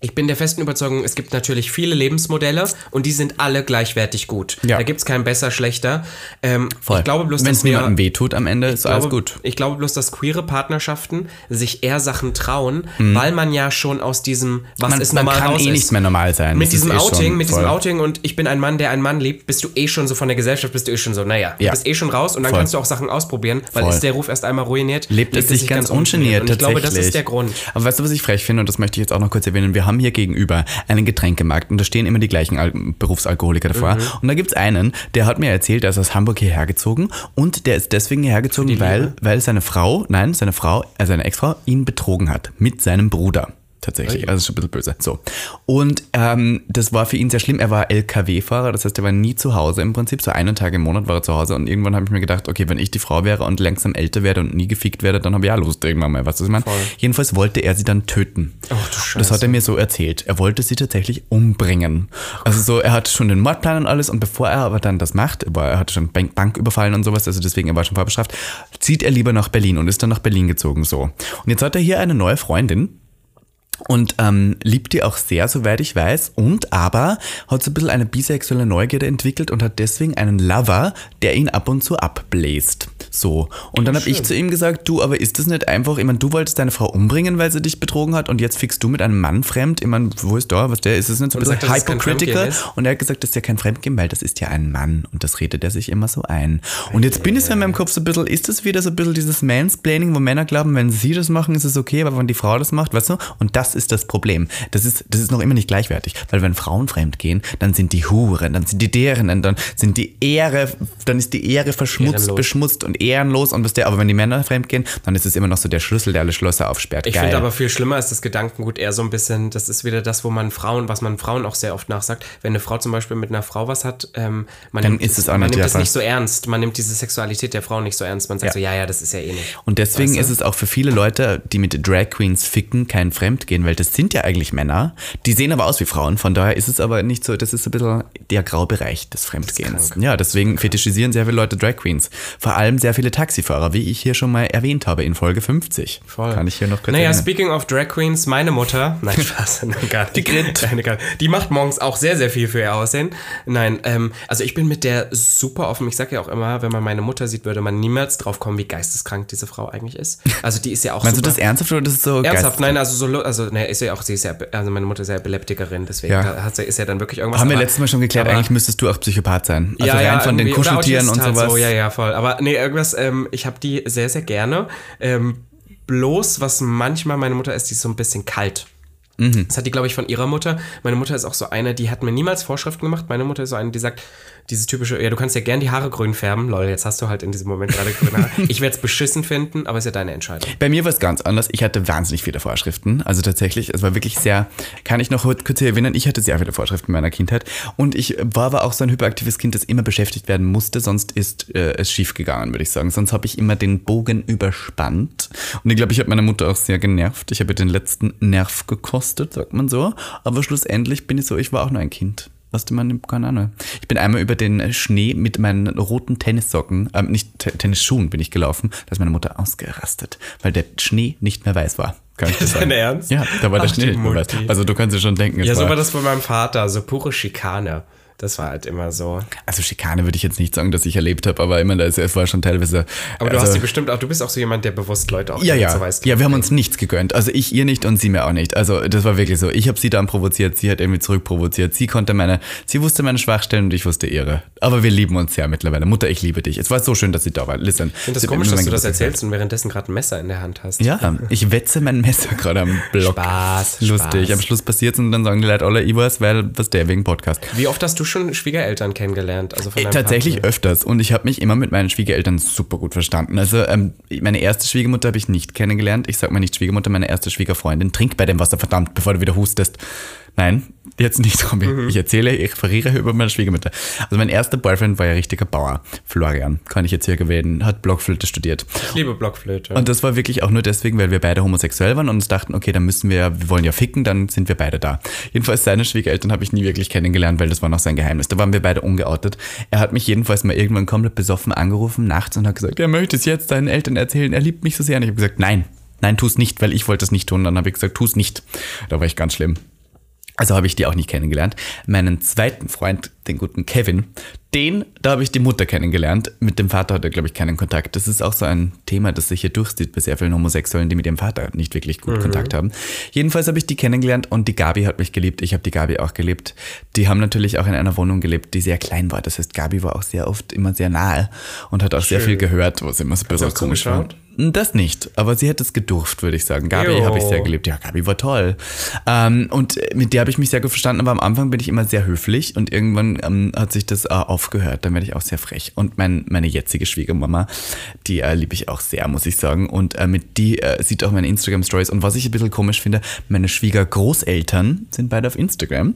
ich bin der festen Überzeugung, es gibt natürlich viele Lebensmodelle und die sind alle gleichwertig gut.
Ja.
Da gibt es kein besser, schlechter. Ähm, Ich glaube bloß,
Wenn es niemandem wehtut am Ende, ist alles
glaube,
gut.
Ich glaube bloß, dass queere Partnerschaften sich eher Sachen trauen, weil man ja schon aus diesem, was
Mhm. Man,
ist
man
normal
kann
raus
eh
ist.
nicht mehr normal sein.
Mit
Das
diesem
eh
Outing, mit diesem
voll.
Outing und ich bin ein Mann, der einen Mann liebt, bist du eh schon so von der Gesellschaft, bist du eh schon so, naja,
Ja.
du bist eh schon raus und dann
Voll.
kannst du auch Sachen ausprobieren, weil
Voll.
ist der Ruf erst einmal ruiniert,
lebt es sich ganz ungeniert
Und ich glaube, das
tatsächlich.
ist der Grund.
Aber weißt du, was ich frech finde, und das möchte ich jetzt auch noch kurz erwähnen, wir haben hier gegenüber einen Getränkemarkt und da stehen immer die gleichen Al Berufsalkoholiker davor.
Mhm.
Und da gibt's einen, der hat mir erzählt, der ist aus Hamburg hierher gezogen und der ist deswegen hierher gezogen, weil, weil seine Frau, nein, seine Frau, also seine Ex-Frau, ihn betrogen hat mit seinem Bruder. Tatsächlich, also ist schon ein bisschen böse. So. Und ähm, das war für ihn sehr schlimm. Er war LKW-Fahrer, das heißt, er war nie zu Hause im Prinzip. So einen Tag im Monat war er zu Hause und irgendwann habe ich mir gedacht, okay, wenn ich die Frau wäre und langsam älter werde und nie gefickt werde, dann habe ich ja Lust irgendwann mal, was ich meine. Jedenfalls wollte er sie dann töten.
Ach, du Scheiße.
Das hat er mir so erzählt. Er wollte sie tatsächlich umbringen. Also so, er hatte schon den Mordplan und alles und bevor er aber dann das macht, war, er hatte schon Bank, Bank überfallen und sowas, also deswegen, er war schon vorbestraft, zieht er lieber nach Berlin und ist dann nach Berlin gezogen, so. Und jetzt hat er hier eine neue Freundin, und ähm, liebt die auch sehr, soweit ich weiß. Und aber hat so ein bisschen eine bisexuelle Neugierde entwickelt und hat deswegen einen Lover, der ihn ab und zu abbläst. So. Und dann habe ich zu ihm gesagt, du, aber ist das nicht einfach, ich meine, du wolltest deine Frau umbringen, weil sie dich betrogen hat und jetzt fickst du mit einem Mann fremd? Ich meine, wo ist da? Was der? Ist es nicht so ein bisschen hypocritical?
Fremdgehen?
Und er hat gesagt, das ist ja kein Fremdgehen, weil das ist ja ein Mann. Und das redet er sich immer so ein. Und jetzt bin ich so in meinem Kopf so ein bisschen, ist das wieder so ein bisschen dieses Mansplaining, wo Männer glauben, wenn sie das machen, ist es okay, aber wenn die Frau das macht, weißt du? Und das ist das Problem. Das ist, das ist noch immer nicht gleichwertig. Weil wenn Frauen fremd gehen, dann sind die Huren, dann sind die deren, dann sind die Ehre, dann ist die Ehre verschmutzt,
Ehrenlos.
beschmutzt und ehrenlos und was der, aber wenn die Männer fremd gehen, dann ist es immer noch so der Schlüssel, der alle Schlösser aufsperrt.
Ich finde aber viel schlimmer ist das Gedankengut eher so ein bisschen, das ist wieder das, wo man Frauen, was man Frauen auch sehr oft nachsagt, wenn eine Frau zum Beispiel mit einer Frau was hat, ähm, man
Dann
nimmt,
ist es auch
man
nicht
nimmt
Fall.
nicht so ernst, man nimmt diese Sexualität der Frau nicht so ernst, man sagt
Ja.
so, ja, ja, das ist ja eh nicht.
Und deswegen
Weißt du?
ist es auch für viele Leute, die mit Drag Queens ficken, kein Fremdgehen, weil das sind ja eigentlich Männer. Die sehen aber aus wie Frauen, von daher ist es aber nicht so, das ist ein bisschen der Graubereich des Fremdgehens. ja, deswegen fetischisieren sehr viele Leute Drag Queens. Vor allem sehr viele Taxifahrer, wie ich hier schon mal erwähnt habe in Folge 50.
Voll.
Kann ich hier noch kurz
Naja,
erwähnen.
speaking of Drag Queens, meine Mutter, nein, Spaß, nein, gar nicht.
Die Grit.
Nein, gar nicht. Die macht morgens auch sehr, sehr viel für ihr Aussehen. Nein, ähm, also ich bin mit der super offen. Ich sage ja auch immer, wenn man meine Mutter sieht, würde man niemals drauf kommen, wie geisteskrank diese Frau eigentlich ist. Also die ist ja auch
Meinst du
super.
das ernsthaft oder das ist so
Ernsthaft, nein, also so, also ne, ist ja auch, sie ist ja, also meine Mutter ist ja Epileptikerin, deswegen
Ja.
hat sie, ist ja dann wirklich irgendwas.
Haben wir letztes Mal schon geklärt,
aber-
eigentlich müsstest du auch Psychopath sein. Also
ja,
rein
ja,
von den
irgendwie-
Kuscheltieren und
halt
sowas.
So, ja, ja, voll. Aber nee, irgendwas, ähm, ich habe die sehr, sehr gerne. Ähm, bloß, was manchmal meine Mutter ist, die ist so ein bisschen kalt. Das hat die, glaube ich, von ihrer Mutter. Meine Mutter ist auch so eine, die hat mir niemals Vorschriften gemacht. Meine Mutter ist so eine, die sagt, dieses typische, ja, du kannst ja gern die Haare grün färben. Lol, jetzt hast du halt in diesem Moment gerade grüne Haare. Ich werde es beschissen finden, aber ist ja deine Entscheidung.
Bei mir war es ganz anders. Ich hatte wahnsinnig viele Vorschriften. Also tatsächlich, es war wirklich sehr, kann ich noch kurz erinnern, ich hatte sehr viele Vorschriften in meiner Kindheit. Und ich war aber auch so ein hyperaktives Kind, das immer beschäftigt werden musste, sonst ist äh, es schief gegangen, würde ich sagen. Sonst habe ich immer den Bogen überspannt. Und ich glaube, ich habe meine Mutter auch sehr genervt. Ich habe den letzten Nerv gekostet, sagt man so. Aber schlussendlich bin ich so, ich war auch nur ein Kind. Was du man keine Ahnung. Ich bin einmal über den Schnee mit meinen roten Tennissocken, äh, nicht T Tennisschuhen bin ich gelaufen, da ist meine Mutter ausgerastet, weil der Schnee nicht mehr weiß war. Kann ich das sagen?
Dein Ernst?
Ja, da war der
Ach,
Schnee
die
nicht mehr weiß. Also du kannst dir schon denken,
Ja, so
war,
war das bei meinem Vater, so pure Schikane. Das war halt immer so.
also Schikane würde ich jetzt nicht sagen, dass ich erlebt habe, aber immer, das, es war schon teilweise.
Aber du
also,
hast die bestimmt auch, du bist auch so jemand, der bewusst Leute auch
Ja, ja.
so weiß.
Ja, wir haben uns nichts gegönnt. Also ich ihr nicht und sie mir auch nicht. Also das war wirklich so. Ich habe sie dann provoziert, sie hat irgendwie zurückprovoziert. Sie konnte meine, sie wusste meine Schwachstellen und ich wusste ihre. Aber wir lieben uns ja mittlerweile. Mutter, ich liebe dich. Es war so schön, dass sie da war. Listen.
Ich finde das komisch, dass du das erzählst und währenddessen gerade ein Messer in der Hand hast.
Ja, ich wetze mein Messer gerade am Block.
Spaß,
Lustig.
Spaß.
Am Schluss passiert's und dann sagen die Leute alle, ich weiß, weil was der wegen Podcast.
Wie oft hast du schon Schwiegereltern kennengelernt? Also von
Äh, Tatsächlich
Partner?
öfters und ich habe mich immer mit meinen Schwiegereltern super gut verstanden. Also ähm, meine erste Schwiegermutter habe ich nicht kennengelernt. Ich sag mal nicht Schwiegermutter, meine erste Schwiegerfreundin. Trink bei dem Wasser, verdammt, bevor du wieder hustest. Nein, jetzt nicht, Robby.
Mhm.
Ich erzähle, ich verriere über meine Schwiegermutter. Also mein erster Boyfriend war ja richtiger Bauer. Florian, kann ich jetzt hier gewählen, hat Blockflöte studiert.
Ich liebe Blockflöte.
Und das war wirklich auch nur deswegen, weil wir beide homosexuell waren und uns dachten, okay, dann müssen wir, wir wollen ja ficken, dann sind wir beide da. Jedenfalls seine Schwiegereltern habe ich nie wirklich kennengelernt, weil das war noch sein Geheimnis. Da waren wir beide ungeoutet. Er hat mich jedenfalls mal irgendwann komplett besoffen angerufen nachts und hat gesagt, er möchte es jetzt seinen Eltern erzählen, er liebt mich so sehr. Und ich habe gesagt, nein, nein, tu es nicht, weil ich wollte es nicht tun. Dann habe ich gesagt, tu es nicht. Da war ich ganz schlimm. Also habe ich die auch nicht kennengelernt. Meinen zweiten Freund, den guten Kevin, den, da habe ich die Mutter kennengelernt. Mit dem Vater hat er, glaube ich, keinen Kontakt. Das ist auch so ein Thema, das sich hier durchzieht bei sehr vielen Homosexuellen, die mit ihrem Vater nicht wirklich gut Kontakt haben. Jedenfalls habe ich die kennengelernt und die Gabi hat mich geliebt. Ich habe die Gabi auch geliebt. Die haben natürlich auch in einer Wohnung gelebt, die sehr klein war. Das heißt, Gabi war auch sehr oft immer sehr nahe und hat auch sehr viel gehört, was immer so ein bisschen komisch war. Das nicht, aber sie hätte es gedurft, würde ich sagen. Gabi habe ich sehr geliebt. Ja, Gabi war toll. Ähm, und mit der habe ich mich sehr gut verstanden, aber am Anfang bin ich immer sehr höflich und irgendwann ähm, hat sich das äh, aufgehört. Dann werde ich auch sehr frech. Und mein, meine jetzige Schwiegermama, die äh, liebe ich auch sehr, muss ich sagen. Und äh, mit die äh, sieht auch meine Instagram-Stories. Und was ich ein bisschen komisch finde, meine Schwiegergroßeltern sind beide auf Instagram.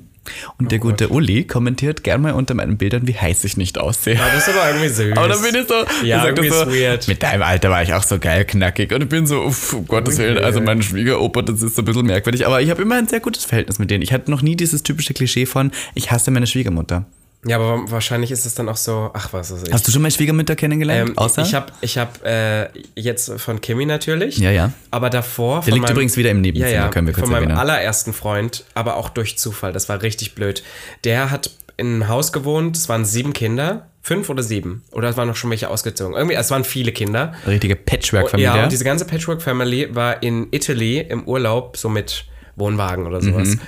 Und der gute Uli kommentiert gerne mal unter meinen Bildern, wie heiß ich nicht aussehe.
Ja, das ist aber irgendwie süß.
Aber dann bin ich so,
Ja, irgendwie
so
weird.
mit deinem Alter war ich auch so geil knackig und ich bin so, uff, um Gottes Willen, also mein Schwiegeroper, das ist so ein bisschen merkwürdig, aber ich habe immer ein sehr gutes Verhältnis mit denen. Ich hatte noch nie dieses typische Klischee von, ich hasse meine Schwiegermutter.
Ja, aber wahrscheinlich ist es dann auch so, ach was weiß ich.
Hast du schon meine Schwiegermutter kennengelernt?
ähm,
Außer?
ich habe ich hab, äh, jetzt von Kimi natürlich.
Ja, ja.
Aber davor.
Der liegt
meinem-
übrigens wieder im Nebenzimmer,
ja, ja,
können wir kurz
Von meinem allerersten Freund, aber auch durch Zufall. Das war richtig blöd. Der hat in einem Haus gewohnt, es waren sieben Kinder. Fünf oder sieben? Oder es waren noch schon welche ausgezogen? Irgendwie, es waren viele Kinder.
Richtige Patchwork-Familie.
Ja, und diese ganze Patchwork-Family war in Italy im Urlaub, so mit Wohnwagen oder sowas.
Mhm.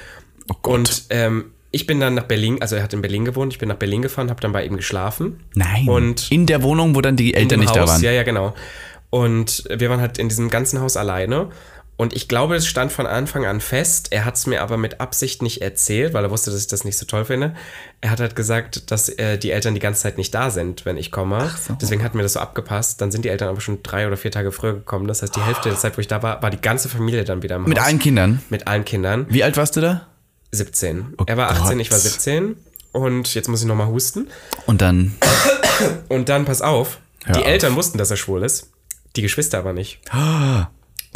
Oh
Und ähm, ich bin dann nach Berlin, also er hat in Berlin gewohnt, ich bin nach Berlin gefahren, habe dann bei ihm geschlafen.
Nein.
Und
in der Wohnung, wo dann die Eltern nicht
Haus,
da waren.
Ja, ja, genau. Und wir waren halt in diesem ganzen Haus alleine. Und ich glaube, es stand von Anfang an fest. Er hat es mir aber mit Absicht nicht erzählt, weil er wusste, dass ich das nicht so toll finde. Er hat halt gesagt, dass äh, die Eltern die ganze Zeit nicht da sind, wenn ich komme.
so.
Deswegen hat mir das so abgepasst. Dann sind die Eltern aber schon drei oder vier Tage früher gekommen. Das heißt, die Hälfte der Zeit, wo ich da war, war die ganze Familie dann wieder im
Mit
Haus.
allen Kindern.
Mit allen Kindern.
Wie alt warst du da?
17.
Oh
er war 18,
Gott.
ich war 17. Und jetzt muss ich nochmal husten.
Und dann.
Und dann, pass auf,
Hör
die
auf.
Eltern wussten, dass er schwul ist. Die Geschwister aber nicht.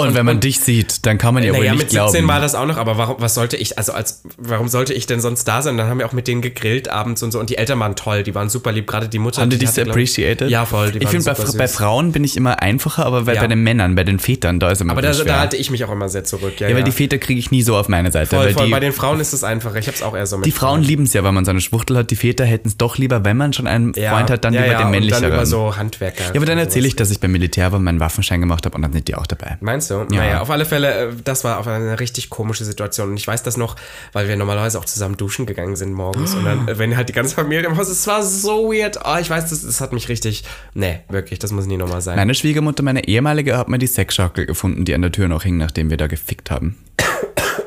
Und, wenn man dich sieht, dann kann man ja wohl
Naja,
nicht
mit 17
glauben.
war das auch noch, aber warum, was sollte ich, also als, warum sollte ich denn sonst da sein? Dann haben wir auch mit denen gegrillt abends und so und die Eltern waren toll, die waren super lieb, gerade die Mutter.
Haben die dich
glaub-
appreciated?
Ja, voll. Die
ich finde, bei, bei. Frauen bin ich immer einfacher, aber bei,
Ja.
bei den Männern, bei den Vätern, da ist immer
Aber da, da halte ich mich auch immer sehr zurück. Ja,
Ja, weil die Väter kriege ich nie so auf meine Seite.
voll, voll.
die,
Bei den Frauen ist es einfacher. Ich hab's auch eher so mit
die Frauen lieben es ja, wenn man so eine Schwuchtel hat. Die Väter hätten es doch lieber, wenn man schon einen
ja,
Freund hat, dann
ja,
lieber
ja,
den
und
männlicheren.
Dann über so Handwerker.
ja, aber dann erzähle ich, dass ich beim Militär war, meinen Waffenschein gemacht habe und dann sind die auch dabei.
Meinst du? Naja, auf alle Fälle, äh, das war auf eine richtig komische Situation. Und ich weiß das noch, weil wir normalerweise auch zusammen duschen gegangen sind morgens. Und dann, wenn halt die ganze Familie im Haus ist, es war so weird. Oh, ich weiß, das, das hat mich richtig. Nee, wirklich, das muss nie nochmal sein.
Meine Schwiegermutter, meine ehemalige, hat mir die Sexschaukel gefunden, die an der Tür noch hing, nachdem wir da gefickt haben.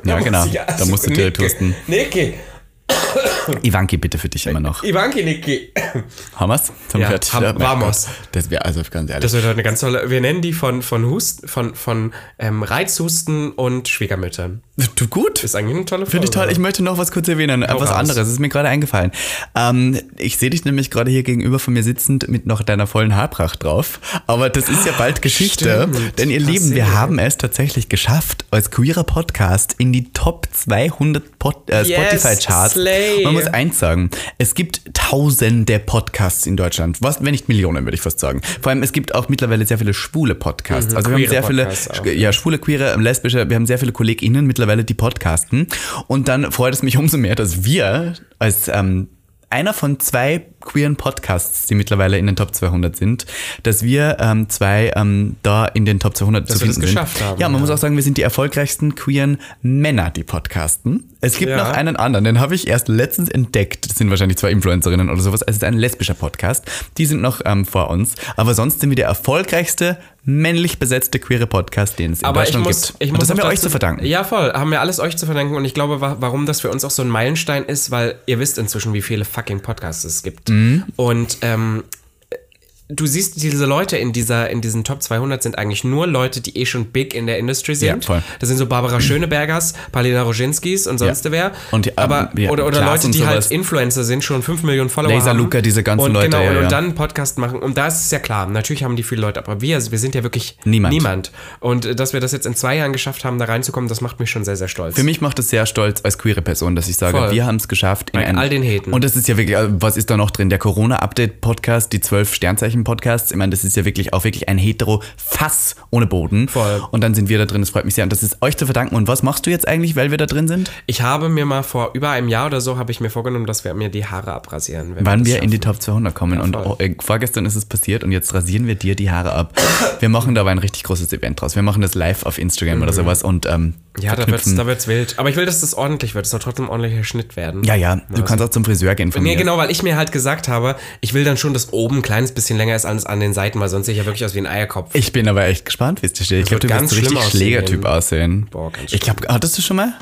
Ja, genau. Da musst du direkt
Niki.
Ivanki, bitte für dich immer noch.
Ivanki, Niki.
Haben
Ja, haben-
mein
vamos.
Das wäre also ganz ehrlich.
Das wird eine ganz tolle. Wir nennen die von, von Husten, von, von ähm, Reizhusten und Schwiegermüttern.
Gut?
Ist eigentlich eine tolle Folge.
Finde ich toll. Ich möchte noch was kurz erwähnen.
Hau
was
raus.
anderes. ist mir gerade eingefallen. Ähm, ich sehe dich nämlich gerade hier gegenüber von mir sitzend mit noch deiner vollen Haarpracht drauf. Aber das ist ja bald Geschichte.
Stimmt.
Denn ihr
Passé.
Lieben, wir haben es tatsächlich geschafft, als queerer Podcast in die Top 200 Pod äh,
Yes,
Spotify-Charts.
slay.
Man muss eins sagen. Es gibt tausende Podcasts in Deutschland. Was, wenn nicht Millionen, würde ich fast sagen. Vor allem, es gibt auch mittlerweile sehr viele schwule Podcasts. also wir haben sehr viele,
Podcasts auch,
ja, schwule, queere, lesbische, wir haben sehr viele KollegInnen mittlerweile, die podcasten. Und dann freut es mich umso mehr, dass wir als ähm, einer von zwei queeren Podcasts, die mittlerweile in den Top 200 sind, dass wir ähm, zwei ähm, da in den Top 200
Dass
zu
wir das
finden sind.
geschafft haben,
ja, man
ja.
muss auch sagen, wir sind die erfolgreichsten queeren Männer, die podcasten. Es gibt
Ja.
noch einen anderen, den habe ich erst letztens entdeckt. Das sind wahrscheinlich zwei Influencerinnen oder sowas. Es ist ein lesbischer Podcast. Die sind noch ähm, vor uns. Aber sonst sind wir der erfolgreichste männlich besetzte queere Podcast, den es in
Aber ich
Deutschland
muss,
gibt.
ich
Und
muss
das haben wir euch zu verdanken.
Ja, voll. Haben wir alles euch zu verdanken. Und ich glaube, wa warum das für uns auch so ein Meilenstein ist, weil ihr wisst inzwischen, wie viele fucking Podcasts es gibt.
Mhm.
Und ähm, du siehst, diese Leute in, dieser, in diesen Top 200 sind eigentlich nur Leute, die eh schon big in der Industry sind.
Ja.
Das sind so Barbara Schönebergers, Paulina Roginskis und sonst
Ja.
wer.
Und die, ähm,
Aber,
ja,
oder oder Leute, die halt. Influencer sind, schon 5 Millionen Follower
Laser
haben.
Luca, diese ganzen
und,
Leute,
Genau, und, und dann einen Podcast machen. Und da ist es ja klar, natürlich haben die viele Leute, aber wir, wir sind ja wirklich
Niemand.
niemand. Und äh, dass wir das jetzt in zwei Jahren geschafft haben, da reinzukommen, das macht mich schon sehr, sehr stolz.
Für mich macht es sehr stolz als queere Person, dass ich sage,
Voll.
wir haben es geschafft. In
Bei all den Haten.
Und das ist ja wirklich, äh, was ist da noch drin? Der Corona-Update-Podcast, die 12 Sternzeichen-Podcasts. Ich meine, das ist ja wirklich auch wirklich ein hetero-Fass ohne Boden.
Voll.
Und dann sind wir da drin, das freut mich sehr. Und das ist euch zu verdanken. Und was machst du jetzt eigentlich, weil wir da drin sind?
Ich habe mir mal vor über einem Jahr oder so, habe ich mir vorgenommen, dass wir mir die Haare abrasieren. wenn
Wann
das
wir in die. Top 200 kommen. und
voll.
oh, äh, vorgestern ist es passiert und jetzt rasieren wir dir die Haare ab. Wir machen da aber ein richtig großes Event draus. Wir machen das live auf Instagram oder sowas und ähm,
Mhm. Ja, da wird's, da wird's wild. Aber ich will, dass das ordentlich wird. Es soll trotzdem ein ordentlicher Schnitt werden.
Ja, ja, du kannst auch zum Friseur gehen von
Nee,
mir.
genau, weil ich mir halt gesagt habe, ich will dann schon, dass oben ein kleines bisschen länger ist als an den Seiten, weil sonst sehe ich ja wirklich aus wie ein Eierkopf.
Ich bin aber echt gespannt, wie es dir steht. Ich glaube, du wirst richtig
schlimm.
Schlägertyp aussehen.
Boah, ganz
ich glaube, hattest du schon mal?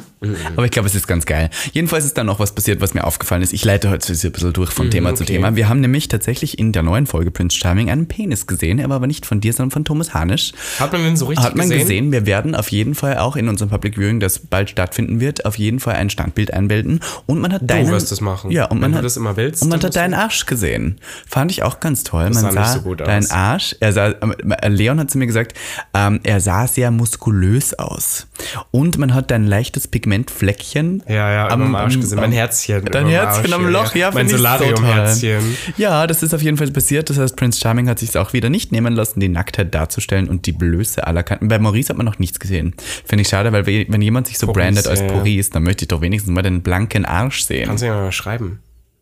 Aber ich glaube, es ist ganz geil. Jedenfalls ist dann noch was passiert, was mir aufgefallen ist. Ich leite heute so ein bisschen durch von Thema zu
okay.
Thema. Wir haben nämlich tatsächlich in der neuen Folge Prince Charming einen Penis gesehen. Er war aber nicht von dir, sondern von Thomas Hanisch.
Hat man den so richtig
Hat man
gesehen?
gesehen? Wir werden auf jeden Fall auch in unserem Public Viewing, das bald stattfinden wird, auf jeden Fall ein Standbild einbilden. Und man hat deinen...
wirst es machen.
Ja, und man
Wenn du
hat,
das immer willst,
Und man hat deinen Arsch gesehen. Fand ich auch ganz toll. man
sah
sah
nicht so gut aus.
deinen Arsch. Er sah, äh, Leon hat zu mir gesagt, ähm, er sah sehr muskulös aus. Und man hat dein leichtes Pigmentfleckchen
Ja, ja,
am
am Arsch gesehen. Mein Herzchen.
Dein Herzchen
Arsch,
am Loch, ja,
Mein
ich so
Solarium-Herzchen.
Ja, das ist auf jeden Fall passiert. Das heißt, Prince Charming hat sich auch wieder nicht nehmen lassen, die Nacktheit darzustellen und die Blöße aller Kanten. Bei Maurice hat man noch nichts gesehen. Finde ich schade, weil we- wenn jemand sich so
Maurice,
brandet als
ja, ja.
Maurice, dann möchte ich doch wenigstens mal den blanken Arsch sehen.
Kannst du ja mal schreiben.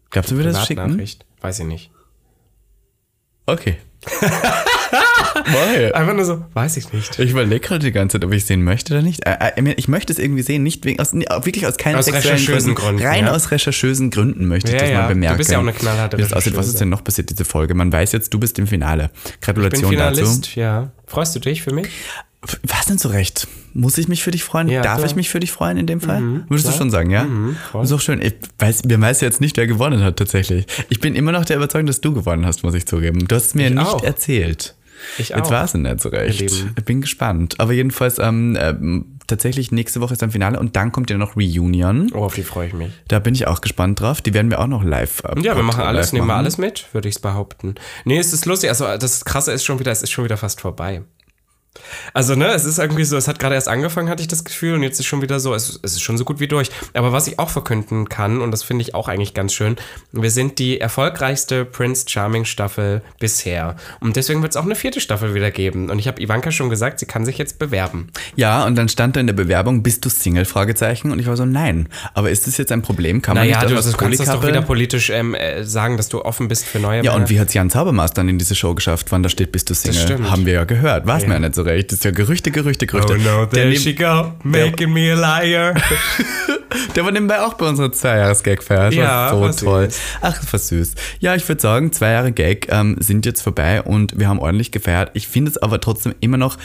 Glaubst du, wir das schicken?
Weiß ich nicht.
Okay. Mal.
Einfach nur so, weiß ich nicht.
Ich überlege gerade die ganze Zeit, ob ich sehen möchte oder nicht. Äh, äh, ich möchte es irgendwie sehen, nicht wegen, aus, wirklich aus keinen
Aus
sexuellen
recherchösen Gründen,
Rein
ja.
aus recherchösen Gründen möchte ich
Ja,
das
ja.
mal
Du
bemerken.
bist ja auch eine knallharte
Wie das aussieht. Was ist denn noch passiert, diese Folge? Man weiß jetzt, du bist im Finale.
Ich bin
Gratulation dazu.
Finalist, ja. Freust du dich für mich?
Was denn so recht? Muss ich mich für dich freuen?
Ja,
Darf
klar.
ich mich für dich freuen in dem Fall? Würdest
klar.
du schon sagen, ja?
voll.
ist auch schön. Ich weiß, wir weiß jetzt nicht, wer gewonnen hat tatsächlich. Ich bin immer noch der Überzeugung, dass du gewonnen hast, muss ich zugeben. Du hast es mir
Ich
nicht
auch.
erzählt.
Ich
Jetzt
auch.
war es nicht so recht. Bin gespannt. Aber jedenfalls, ähm, ähm, tatsächlich nächste Woche ist dann Finale und dann kommt ja noch Reunion.
Oh, auf die freue ich mich.
Da bin ich auch gespannt drauf. Die werden wir auch noch live. Äh,
Ja, wir machen alles, nehmen wir alles mit, würde ich behaupten. Nee, es ist lustig. Also das Krasse ist schon wieder, es ist schon wieder fast vorbei. Also, ne, es ist irgendwie so, es hat gerade erst angefangen, hatte ich das Gefühl, und jetzt ist schon wieder so, es, es ist schon so gut wie durch. Aber was ich auch verkünden kann, und das finde ich auch eigentlich ganz schön, wir sind die erfolgreichste Prince Charming Staffel bisher. Und deswegen wird es auch eine vierte Staffel wieder geben. Und ich habe Ivanka schon gesagt, sie kann sich jetzt bewerben.
Ja, und dann stand da in der Bewerbung, bist du Single? Fragezeichen. Und ich war so, nein. Aber ist das jetzt ein Problem? Kann man
Naja,
nicht
du,
das
kannst das doch wieder politisch ähm, äh, sagen, dass du offen bist für neue
Ja, und
Männer.
wie hat Jan Zaubermaß dann in diese Show geschafft, wann da steht, bist du Single? Haben wir ja gehört. Weiß man ja nicht so recht. Das ist ja Gerüchte, Gerüchte, Gerüchte.
Oh no,
der,
there
nehm-
she go, making me a liar.
der war nebenbei auch bei unserer Zweijahres-Gag-Feier. Das
Ja,
war
war
so toll.
süß.
Ach, das war süß. Ja, ich würde sagen, zwei Jahre Gag ähm, sind jetzt vorbei und wir haben ordentlich gefeiert. Ich finde es aber trotzdem immer noch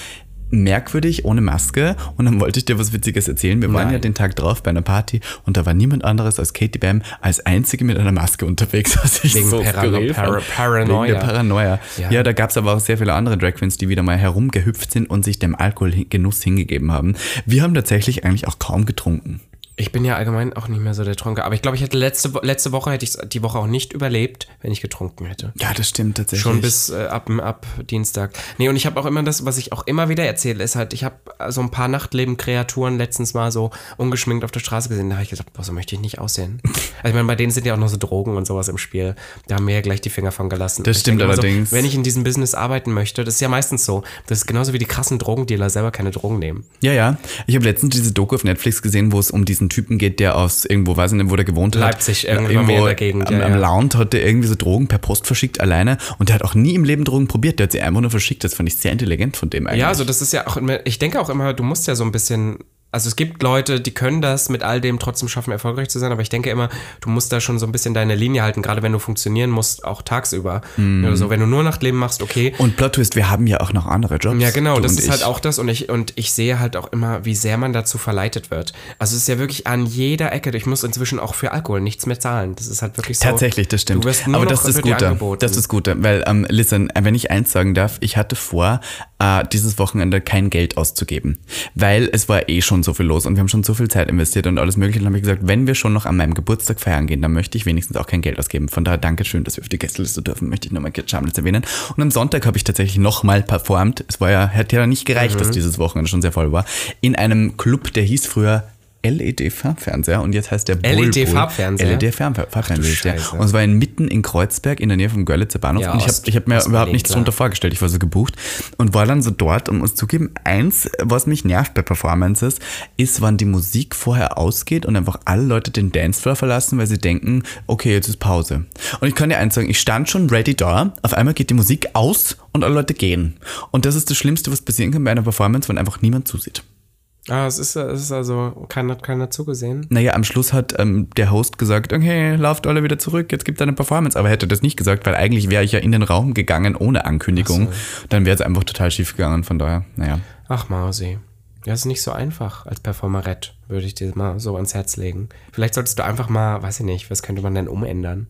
merkwürdig ohne Maske und dann wollte ich dir was Witziges erzählen. Wir waren
Nein.
ja den Tag drauf bei einer Party und da war niemand anderes als Katie Bam als einzige mit einer Maske unterwegs. Was ich
Wegen
so
Parano- Para-. Paranoia.
Wegen der Paranoia. Ja,
Ja.
da gab es aber auch sehr viele andere Drag Queens, die wieder mal herumgehüpft sind und sich dem Alkoholgenuss hingegeben haben. Wir haben tatsächlich eigentlich auch kaum getrunken.
Ich bin ja allgemein auch nicht mehr so der Tronker. Aber ich glaube, ich hätte letzte, letzte Woche hätte ich die Woche auch nicht überlebt, wenn ich getrunken hätte.
Ja, das stimmt tatsächlich.
Schon bis äh, ab, ab Dienstag. Nee, und ich habe auch immer das, was ich auch immer wieder erzähle, ist halt, ich habe so ein paar Nachtleben-Kreaturen letztens mal so ungeschminkt auf der Straße gesehen. Da habe ich gesagt, boah, so möchte ich nicht aussehen. also ich meine, bei denen sind ja auch noch so Drogen und sowas im Spiel. Da haben wir ja gleich die Finger von gelassen.
Das stimmt allerdings.
So, wenn ich in diesem Business arbeiten möchte, das ist ja meistens so. Das ist genauso wie die krassen Drogendealer selber keine Drogen nehmen.
Ja, ja. Ich habe letztens diese Doku auf Netflix gesehen, wo es um diesen Typen geht, der aus irgendwo, weiß ich nicht, wo der gewohnt hat.
Leipzig, irgendwann mal in der Gegend,
Am,
ja,
am. Lounge hat der irgendwie so Drogen per Post verschickt alleine und der hat auch nie im Leben Drogen probiert. Der hat sie einfach nur verschickt. Das fand ich sehr intelligent von dem eigentlich.
Ja, also das ist ja auch immer, ich denke auch immer, du musst ja so ein bisschen, also es gibt Leute, die können das mit all dem trotzdem schaffen, erfolgreich zu sein, aber ich denke immer, du musst da schon so ein bisschen deine Linie halten, gerade wenn du funktionieren musst, auch tagsüber. Oder so, wenn du nur Nachtleben machst, okay.
Und Plot Twist, wir haben ja auch noch andere Jobs.
Ja, genau, das ist
ich.
halt auch das und ich, und ich sehe halt auch immer, wie sehr man dazu verleitet wird. Also es ist ja wirklich an jeder Ecke, ich muss inzwischen auch für Alkohol nichts mehr zahlen. Das ist halt wirklich so.
Tatsächlich, das stimmt.
Du wirst nur
Aber
noch
das ist
angeboten.
Das ist Gute, weil, ähm, listen, wenn ich eins sagen darf, ich hatte vor, äh, dieses Wochenende kein Geld auszugeben, weil es war eh schon so viel los und wir haben schon so viel Zeit investiert und alles mögliche. Dann habe ich gesagt, wenn wir schon noch an meinem Geburtstag feiern gehen, dann möchte ich wenigstens auch kein Geld ausgeben. Von daher danke schön, dass wir auf die Gästeliste dürfen, möchte ich nochmal kurz schamlos erwähnen. Und am Sonntag habe ich tatsächlich nochmal performt. Es war ja, hätte ja nicht gereicht,
Mhm.
dass dieses Wochenende schon sehr voll war. In einem Club, der hieß früher LED-Farbfernseher und jetzt heißt der? LED-Farbfernseher. ist der.
Scheiße.
Und es war inmitten in Kreuzberg in der Nähe vom Görlitzer Bahnhof.
Ja,
und ich habe hab mir überhaupt nichts
klar.
darunter vorgestellt. Ich war so gebucht und war dann so dort und muss zugeben, eins, was mich nervt bei Performances, ist, wann die Musik vorher ausgeht und einfach alle Leute den Dancefloor verlassen, weil sie denken, okay, jetzt ist Pause. Und ich kann dir eins sagen, ich stand schon ready da, auf einmal geht die Musik aus und alle Leute gehen. Und das ist das Schlimmste, was passieren kann bei einer Performance, wenn einfach niemand zusieht.
Ah, es ist, es ist also, keiner hat keiner zugesehen.
Naja, am Schluss hat ähm, der Host gesagt, okay, lauft alle wieder zurück, jetzt gibt es eine Performance. Aber er hätte das nicht gesagt, weil eigentlich wäre ich ja in den Raum gegangen ohne Ankündigung. Dann wäre es einfach total schief gegangen. Von daher, naja.
Ach, Mausi. Ja, ist nicht so einfach als Performerette, würde ich dir mal so ans Herz legen. Vielleicht solltest du einfach mal, weiß ich nicht, was könnte man denn umändern?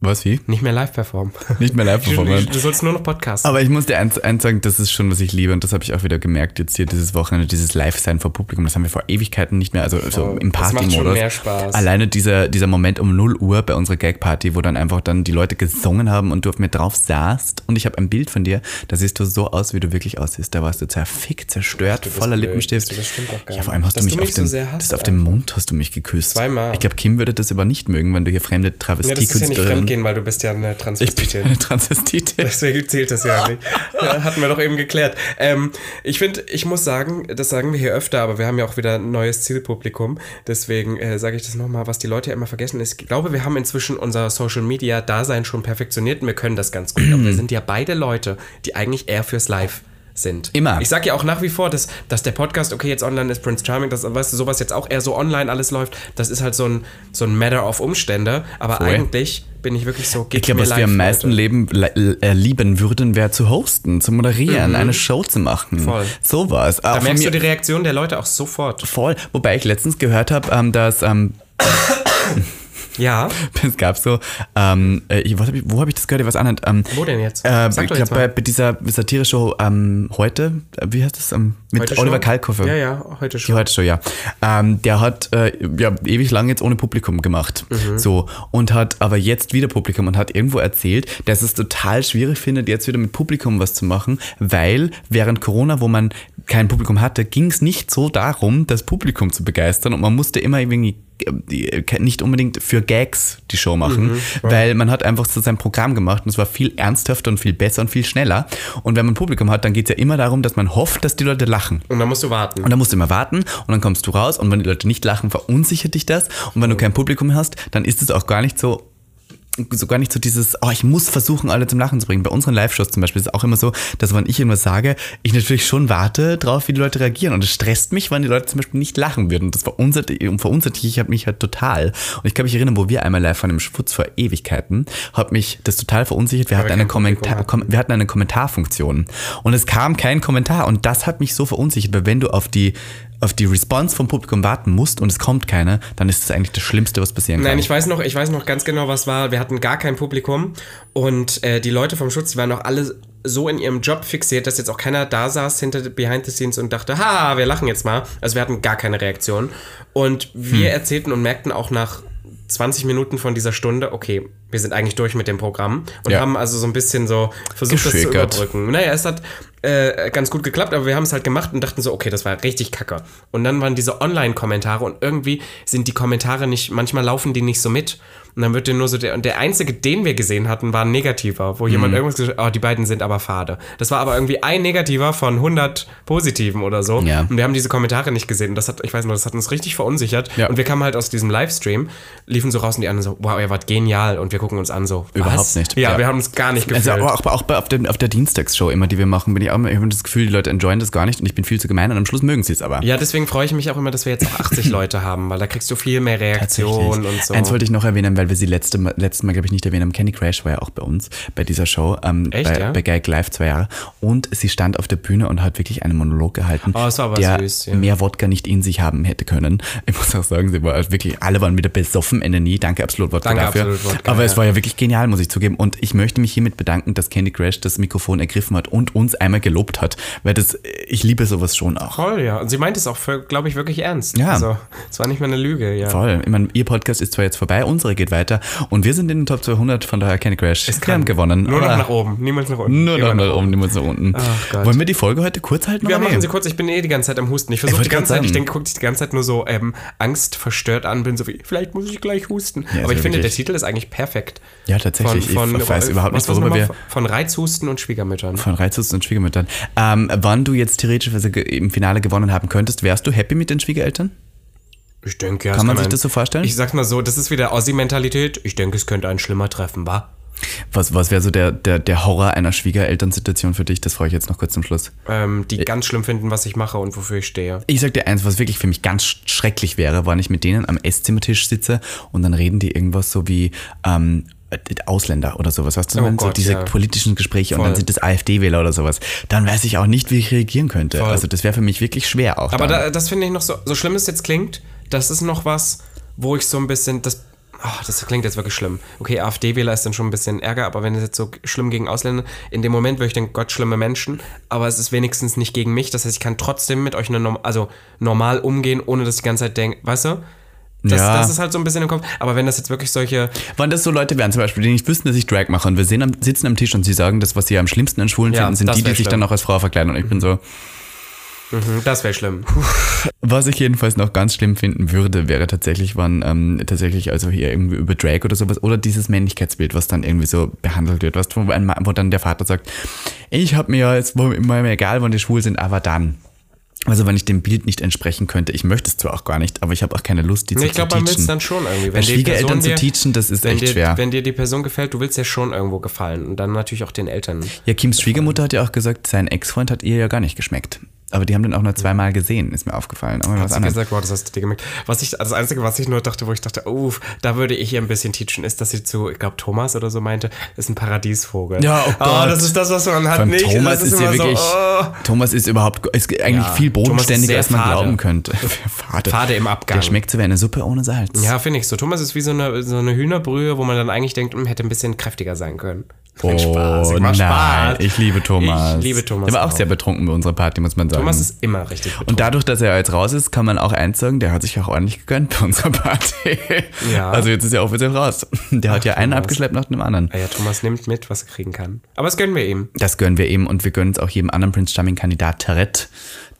Was, wie?
Nicht mehr live performen.
Nicht mehr live performen.
Du sollst nur noch Podcasten.
Aber ich muss dir eins, eins sagen, das ist schon, was ich liebe und das habe ich auch wieder gemerkt jetzt hier dieses Wochenende, dieses Live-Sein vor Publikum, das haben wir vor Ewigkeiten nicht mehr, also so im Party-Modus.
mehr Spaß.
Alleine dieser, dieser Moment um 0 Uhr bei unserer Gag-Party, wo dann einfach dann die Leute gesungen haben und du auf mir drauf saßt und ich habe ein Bild von dir, da siehst du so aus, wie du wirklich aussiehst. Da warst du zerfickt, zerstört,
du
voller
blöd.
Lippenstift.
Das stimmt doch gar
ja, vor allem hast
nicht.
du
Dass
mich
du
auf
mich so
den, das auf den Mund hast du mich geküsst.
Zweimal.
Ich glaube, Kim würde das aber nicht mögen, wenn du hier fremde
ist ja
Travestiekünstlerin
Fremdgehen, weil du bist ja eine
ich bin
Transvestitin.
eine Transvestitin.
Deswegen zählt das ja nicht. Hatten wir doch eben geklärt. Ähm, ich finde, ich muss sagen, das sagen wir hier öfter, aber wir haben ja auch wieder ein neues Zielpublikum. Deswegen äh, sage ich das nochmal, was die Leute ja immer vergessen ist. Ich glaube, wir haben inzwischen unser Social Media Dasein schon perfektioniert und wir können das ganz gut. aber wir sind ja beide Leute, die eigentlich eher fürs Live sind.
Immer.
Ich sage ja auch nach wie vor, dass, dass der Podcast, okay, jetzt online ist Prince Charming, dass, weißt du, sowas jetzt auch eher so online alles läuft, das ist halt so ein, so ein Matter of Umstände. Aber
Voll.
eigentlich bin ich wirklich so,
Ich glaube, was wir am meisten leben, le- äh, lieben würden, wäre zu hosten, zu moderieren, eine Show zu machen.
Mhm. Voll.
Sowas.
Da merkst du die Reaktion der Leute auch sofort.
voll. Wobei ich letztens gehört habe, ähm, dass ähm,
Ja.
es gab so, ähm, äh, ich, hab ich, wo habe ich das gehört? Ich weiß auch nicht. Ähm,
Wo denn jetzt?
Äh, ich glaube, bei, bei dieser Satire-Show ähm, heute, äh, wie heißt das? Ähm, mit
Heute
Oliver
Show?
Kalkofe.
Ja, ja, heute
Die
schon.
heute schon, ja. Ähm, der hat äh, ja ewig lang jetzt ohne Publikum gemacht.
Mhm.
So. Und hat aber jetzt wieder Publikum und hat irgendwo erzählt, dass es total schwierig findet, jetzt wieder mit Publikum was zu machen, weil während Corona, wo man kein Publikum hatte, ging es nicht so darum, das Publikum zu begeistern und man musste immer irgendwie äh, nicht unbedingt für Gags die Show machen,
Mhm,
weil man hat einfach so sein Programm gemacht und es war viel ernsthafter und viel besser und viel schneller. Und wenn man Publikum hat, dann geht es ja immer darum, dass man hofft, dass die Leute lachen.
Und dann musst du warten.
Und dann musst du immer warten und dann kommst du raus und wenn die Leute nicht lachen, verunsichert dich das. Und wenn du kein Publikum hast, dann ist es auch gar nicht so so gar nicht so dieses, oh, ich muss versuchen, alle zum Lachen zu bringen. Bei unseren Live-Shows zum Beispiel ist es auch immer so, dass wenn ich irgendwas sage, ich natürlich schon warte drauf, wie die Leute reagieren. Und es stresst mich, wenn die Leute zum Beispiel nicht lachen würden. Und das verunsichert, verunsichert ich mich halt total. Und ich kann mich erinnern, wo wir einmal live von dem Schwutz vor Ewigkeiten, hat mich das total verunsichert. Wir, hatten eine, Kommentar, kom wir hatten eine Kommentarfunktion. Und es kam kein Kommentar. Und das hat mich so verunsichert, weil wenn du auf die auf die Response vom Publikum warten musst und es kommt keine, dann ist das eigentlich das Schlimmste, was passieren kann.
Nein, ich weiß noch, ich weiß noch ganz genau, was war. Wir hatten gar kein Publikum und äh, die Leute vom Schutz, die waren noch alle so in ihrem Job fixiert, dass jetzt auch keiner da saß hinter Behind the Scenes und dachte, ha, wir lachen jetzt mal. Also wir hatten gar keine Reaktion. Und wir hm. erzählten und merkten auch nach 20 Minuten von dieser Stunde, okay, wir sind eigentlich durch mit dem Programm und ja. haben also so ein bisschen so versucht, das zu überbrücken. Naja, es hat äh, ganz gut geklappt, aber wir haben es halt gemacht und dachten so, okay, das war richtig kacke. Und dann waren diese Online-Kommentare und irgendwie sind die Kommentare nicht, manchmal laufen die nicht so mit. Und dann wird dir nur so der, und der einzige, den wir gesehen hatten, war ein negativer, wo mhm. jemand irgendwas gesagt hat, oh, die beiden sind aber fade. Das war aber irgendwie ein negativer von 100 positiven oder so. Ja. Und wir haben diese Kommentare nicht gesehen. Und das hat, ich weiß noch, das hat uns richtig verunsichert. Ja. Und wir kamen halt aus diesem Livestream, liefen so raus und die anderen so, wow, ihr wart genial. Und wir gucken uns an so,
Überhaupt was? nicht.
Ja, ja, wir haben uns gar nicht
gefühlt. Also auch, auch bei, auf, der, auf der Dienstagsshow immer, die wir machen, bin ich auch immer, ich habe das Gefühl, die Leute enjoyen das gar nicht und ich bin viel zu gemein und am Schluss mögen sie es aber.
Ja, deswegen freue ich mich auch immer, dass wir jetzt auch 80 Leute haben, weil da kriegst du viel mehr Reaktionen und so.
Eins wollte ich noch erwähnen, weil wir sie letzte, letztes Mal, glaube ich, nicht erwähnt haben. Kenny Crash war ja auch bei uns, bei dieser Show, ähm, Echt, bei, ja? bei Gag Live zwei Jahre. Und sie stand auf der Bühne und hat wirklich einen Monolog gehalten,
oh, das war aber
der
süß,
ja. mehr Wodka nicht in sich haben hätte können. Ich muss auch sagen, sie war halt wirklich, alle waren wieder besoffen, Ende nie. Danke, Absolut Wodka Danke, dafür. Absolut Wodka, aber ja. es war ja wirklich genial, muss ich zugeben. Und ich möchte mich hiermit bedanken, dass Candy Crash das Mikrofon ergriffen hat und uns einmal gelobt hat, weil das, ich liebe sowas schon auch.
Voll, ja. Und sie meint es auch, glaube ich, wirklich ernst. Ja. Also, es war nicht mehr eine Lüge, ja.
Voll. Ich meine, ihr Podcast ist zwar jetzt vorbei, unsere geht weiter und wir sind in den Top 200 von daher Candy Crash.
Es wir haben gewonnen. Nur noch nach oben, niemals nach unten.
Nur noch nach oben, niemals nach unten. Wollen wir die Folge heute kurz halten?
Wir machen sie kurz. Ich bin eh die ganze Zeit am Husten. Ich versuche die ganze Zeit, ich denke, gucke dich die ganze Zeit nur so ähm, angstverstört an, bin so wie, vielleicht muss ich gleich husten. Ja, Aber ich finde, der Titel ist eigentlich perfekt.
Ja, tatsächlich. Von, von, ich weiß überhaupt nicht, worüber wir.
Von Reizhusten und Schwiegermüttern.
Von Reizhusten und Schwiegermüttern. Ähm, wann du jetzt theoretisch im Finale gewonnen haben könntest, wärst du happy mit den Schwiegereltern?
Ich denke, ja.
Kann man sich das so vorstellen?
Ich sag's mal so, das ist wieder Ossi-Mentalität. Ich denke, es könnte ein schlimmer treffen, wa?
Was, was wäre so der, der, der Horror einer Schwiegerelternsituation für dich? Das freue ich jetzt noch kurz zum Schluss.
Ähm, die ganz schlimm finden, was ich mache und wofür ich stehe.
Ich sag dir eins, was wirklich für mich ganz schrecklich wäre, wenn ich mit denen am Esszimmertisch sitze und dann reden die irgendwas so wie, ähm, Ausländer oder sowas, weißt du, oh Gott, so diese ja. politischen Gespräche Voll. und dann sind das AfD-Wähler oder sowas, dann weiß ich auch nicht, wie ich reagieren könnte. Voll. Also das wäre für mich wirklich schwer auch.
Aber da, das finde ich noch so, so schlimm es jetzt klingt, das ist noch was, wo ich so ein bisschen, das, oh, das klingt jetzt wirklich schlimm. Okay, AfD-Wähler ist dann schon ein bisschen Ärger, aber wenn es jetzt so schlimm gegen Ausländer, in dem Moment würde ich denken, Gott, schlimme Menschen, aber es ist wenigstens nicht gegen mich, das heißt, ich kann trotzdem mit euch eine, also normal umgehen, ohne dass ich die ganze Zeit denke, weißt du? Das, ja. das ist halt so ein bisschen im Kopf. Aber wenn das jetzt wirklich solche.
Wenn das so Leute wären, zum Beispiel, die nicht wüssten, dass ich Drag mache und wir sehen am, sitzen am Tisch und sie sagen, das, was sie am schlimmsten an Schwulen ja, finden, sind die, die sich dann auch als Frau verkleiden. Und ich bin so.
Mhm, das wäre schlimm.
Was ich jedenfalls noch ganz schlimm finden würde, wäre tatsächlich, wann ähm, tatsächlich also hier irgendwie über Drag oder sowas oder dieses Männlichkeitsbild, was dann irgendwie so behandelt wird, was, wo, wo dann der Vater sagt, ich habe mir ja jetzt immer egal, wann die schwul sind, aber dann. Also wenn ich dem Bild nicht entsprechen könnte, ich möchte es zwar auch gar nicht, aber ich habe auch keine Lust, die nee, zu, ich glaub, zu teachen. Ich glaube, man will es
dann schon irgendwie.
Wenn Bei Schwiegereltern zu teachen, das ist echt
dir,
schwer.
Wenn dir die Person gefällt, du willst ja schon irgendwo gefallen und dann natürlich auch den Eltern.
Ja, Kims Schwiegermutter hat ja auch gesagt, sein Ex-Freund hat ihr ja gar nicht geschmeckt. Aber die haben den auch nur zweimal gesehen, ist mir aufgefallen.
Aber was gesagt, wow, das hast du dir gemerkt. Was ich, das Einzige, was ich nur dachte, wo ich dachte, oh, da würde ich ihr ein bisschen teachen, ist, dass sie zu, ich glaube, Thomas oder so meinte, ist ein Paradiesvogel.
Ja, oh,
oh Gott. Oh, das ist das, was man hat
Von
nicht.
Thomas ist, ist ja wirklich, so, oh. Thomas ist überhaupt, ist eigentlich ja, viel bodenständiger, als man fade. glauben könnte.
Fade. Fade im Abgang.
Der schmeckt so wie eine Suppe ohne Salz.
Ja, finde ich so. Thomas ist wie so eine, so eine Hühnerbrühe, wo man dann eigentlich denkt, hm, hätte ein bisschen kräftiger sein können.
Oh, Spaß. Ich nein, Spaß. ich liebe Thomas.
Ich liebe Thomas.
Der war auch, auch sehr betrunken bei unserer Party, muss man sagen.
Thomas ist immer richtig betrunken.
Und dadurch, dass er jetzt raus ist, kann man auch eins sagen, der hat sich auch ordentlich gegönnt bei unserer Party. Ja. Also jetzt ist er offiziell raus. Der Ach, hat ja Thomas. einen abgeschleppt nach dem anderen.
Ja, ja, Thomas nimmt mit, was er kriegen kann. Aber das gönnen wir ihm.
Das gönnen wir ihm und wir gönnen es auch jedem anderen Prince Charming-Kandidat Tarett,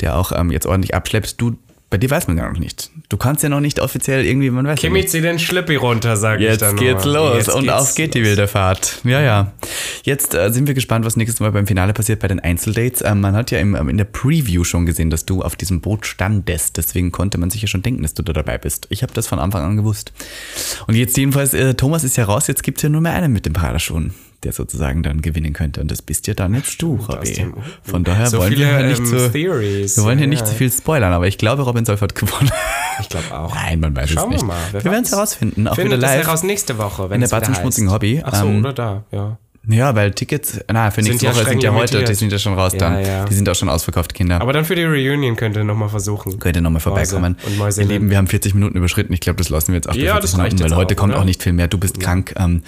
der auch ähm, jetzt ordentlich abschleppt. Du Bei dir weiß man ja noch nicht. Du kannst ja noch nicht offiziell irgendwie, man weiß ja
Kimi,
nicht.
zieh den Schlippi runter, sag ich
Jetzt
dann
geht's
nur.
los
Jetzt
und
geht's
auf geht die
los.
wilde Fahrt. Ja, ja. Jetzt äh, sind wir gespannt, was nächstes Mal beim Finale passiert bei den Einzeldates. Ähm, man hat ja im, ähm, in der Preview schon gesehen, dass du auf diesem Boot standest. Deswegen konnte man sich ja schon denken, dass du da dabei bist. Ich habe das von Anfang an gewusst. Und jetzt jedenfalls, äh, Thomas ist ja raus, jetzt gibt's ja nur mehr einen mit dem Paraschuhen, der sozusagen dann gewinnen könnte. Und das bist ja dann jetzt du, Robby. Von daher
So
wollen
viele,
wir nicht
ähm,
so,
Theories.
wir wollen hier
Ja,
nicht
ja.
zu viel spoilern, aber ich glaube, Robin Solf hat gewonnen.
Ich glaube auch.
Nein, man weiß
Schauen
es nicht.
wir mal.
wir werden es herausfinden, auch
Findet
wieder
das
live.
heraus nächste Woche, wenn
in der
es wieder
Bad zum
heißt.
schmutzigen Hobby.
Ach so,
Ähm,
oder da, ja.
Ja, weil Tickets, na, für nächste
ja
Woche sind ja heute, die sind ja schon raus
Ja,
dann.
ja.
Die sind auch schon ausverkauft, Kinder.
Aber dann für die Reunion könnt ihr nochmal versuchen.
Könnt ihr nochmal vorbeikommen.
und Mäuse
Ihr Lieben, wir haben 40 Minuten überschritten. Ich glaube, das lassen wir jetzt auch bei
Ja,
40
das reicht
Minuten, weil
jetzt
heute
auch,
kommt
oder?
auch nicht viel mehr. Du bist krank. Ähm,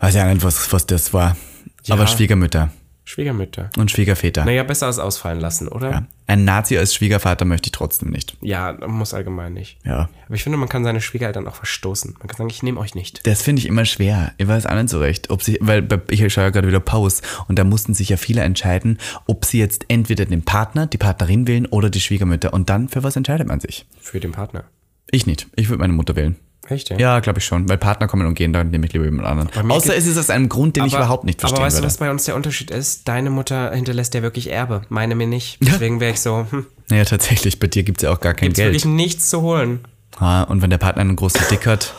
weiß ja nicht, was, was das war.
Ja.
Aber Schwiegermütter
Schwiegermütter.
und Schwiegerväter.
Naja, besser als ausfallen lassen, oder?
Ja. Ein Nazi als Schwiegervater möchte ich trotzdem nicht.
Ja, muss allgemein nicht.
Ja.
Aber ich finde, man kann seine Schwiegereltern auch verstoßen. Man kann sagen, ich nehme euch nicht.
Das finde ich immer schwer. Ich weiß auch nicht so recht, ob sie, weil ich schaue ja gerade wieder Pause und da mussten sich ja viele entscheiden, ob sie jetzt entweder den Partner, die Partnerin wählen oder die Schwiegermütter. Und dann, für was entscheidet man sich?
Für den Partner.
Ich nicht. Ich würde meine Mutter wählen.
Echt, ja?
Glaube ich schon. Weil Partner kommen und gehen, dann nehme ich lieber jemand anderen. Außer
geht-
es ist aus einem Grund, den ich überhaupt nicht verstehen
Aber weißt
würde.
du, was bei uns der Unterschied ist? Deine Mutter hinterlässt ja wirklich Erbe, meine mir nicht. Deswegen wäre ich so, hm,
Naja, tatsächlich, bei dir gibt es ja auch gar kein
gibt's
Geld.
wirklich nichts zu holen.
Ah, und wenn der Partner einen großen Dick hat.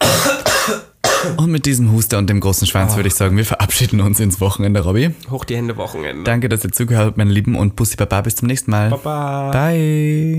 Und mit diesem Huster und dem großen Schwanz würde ich sagen, wir verabschieden uns ins Wochenende, Robby.
Hoch die Hände Wochenende.
Danke, dass ihr zugehört habt, meine Lieben, und Bussi Baba, bis zum nächsten Mal.
Baba.
Bye.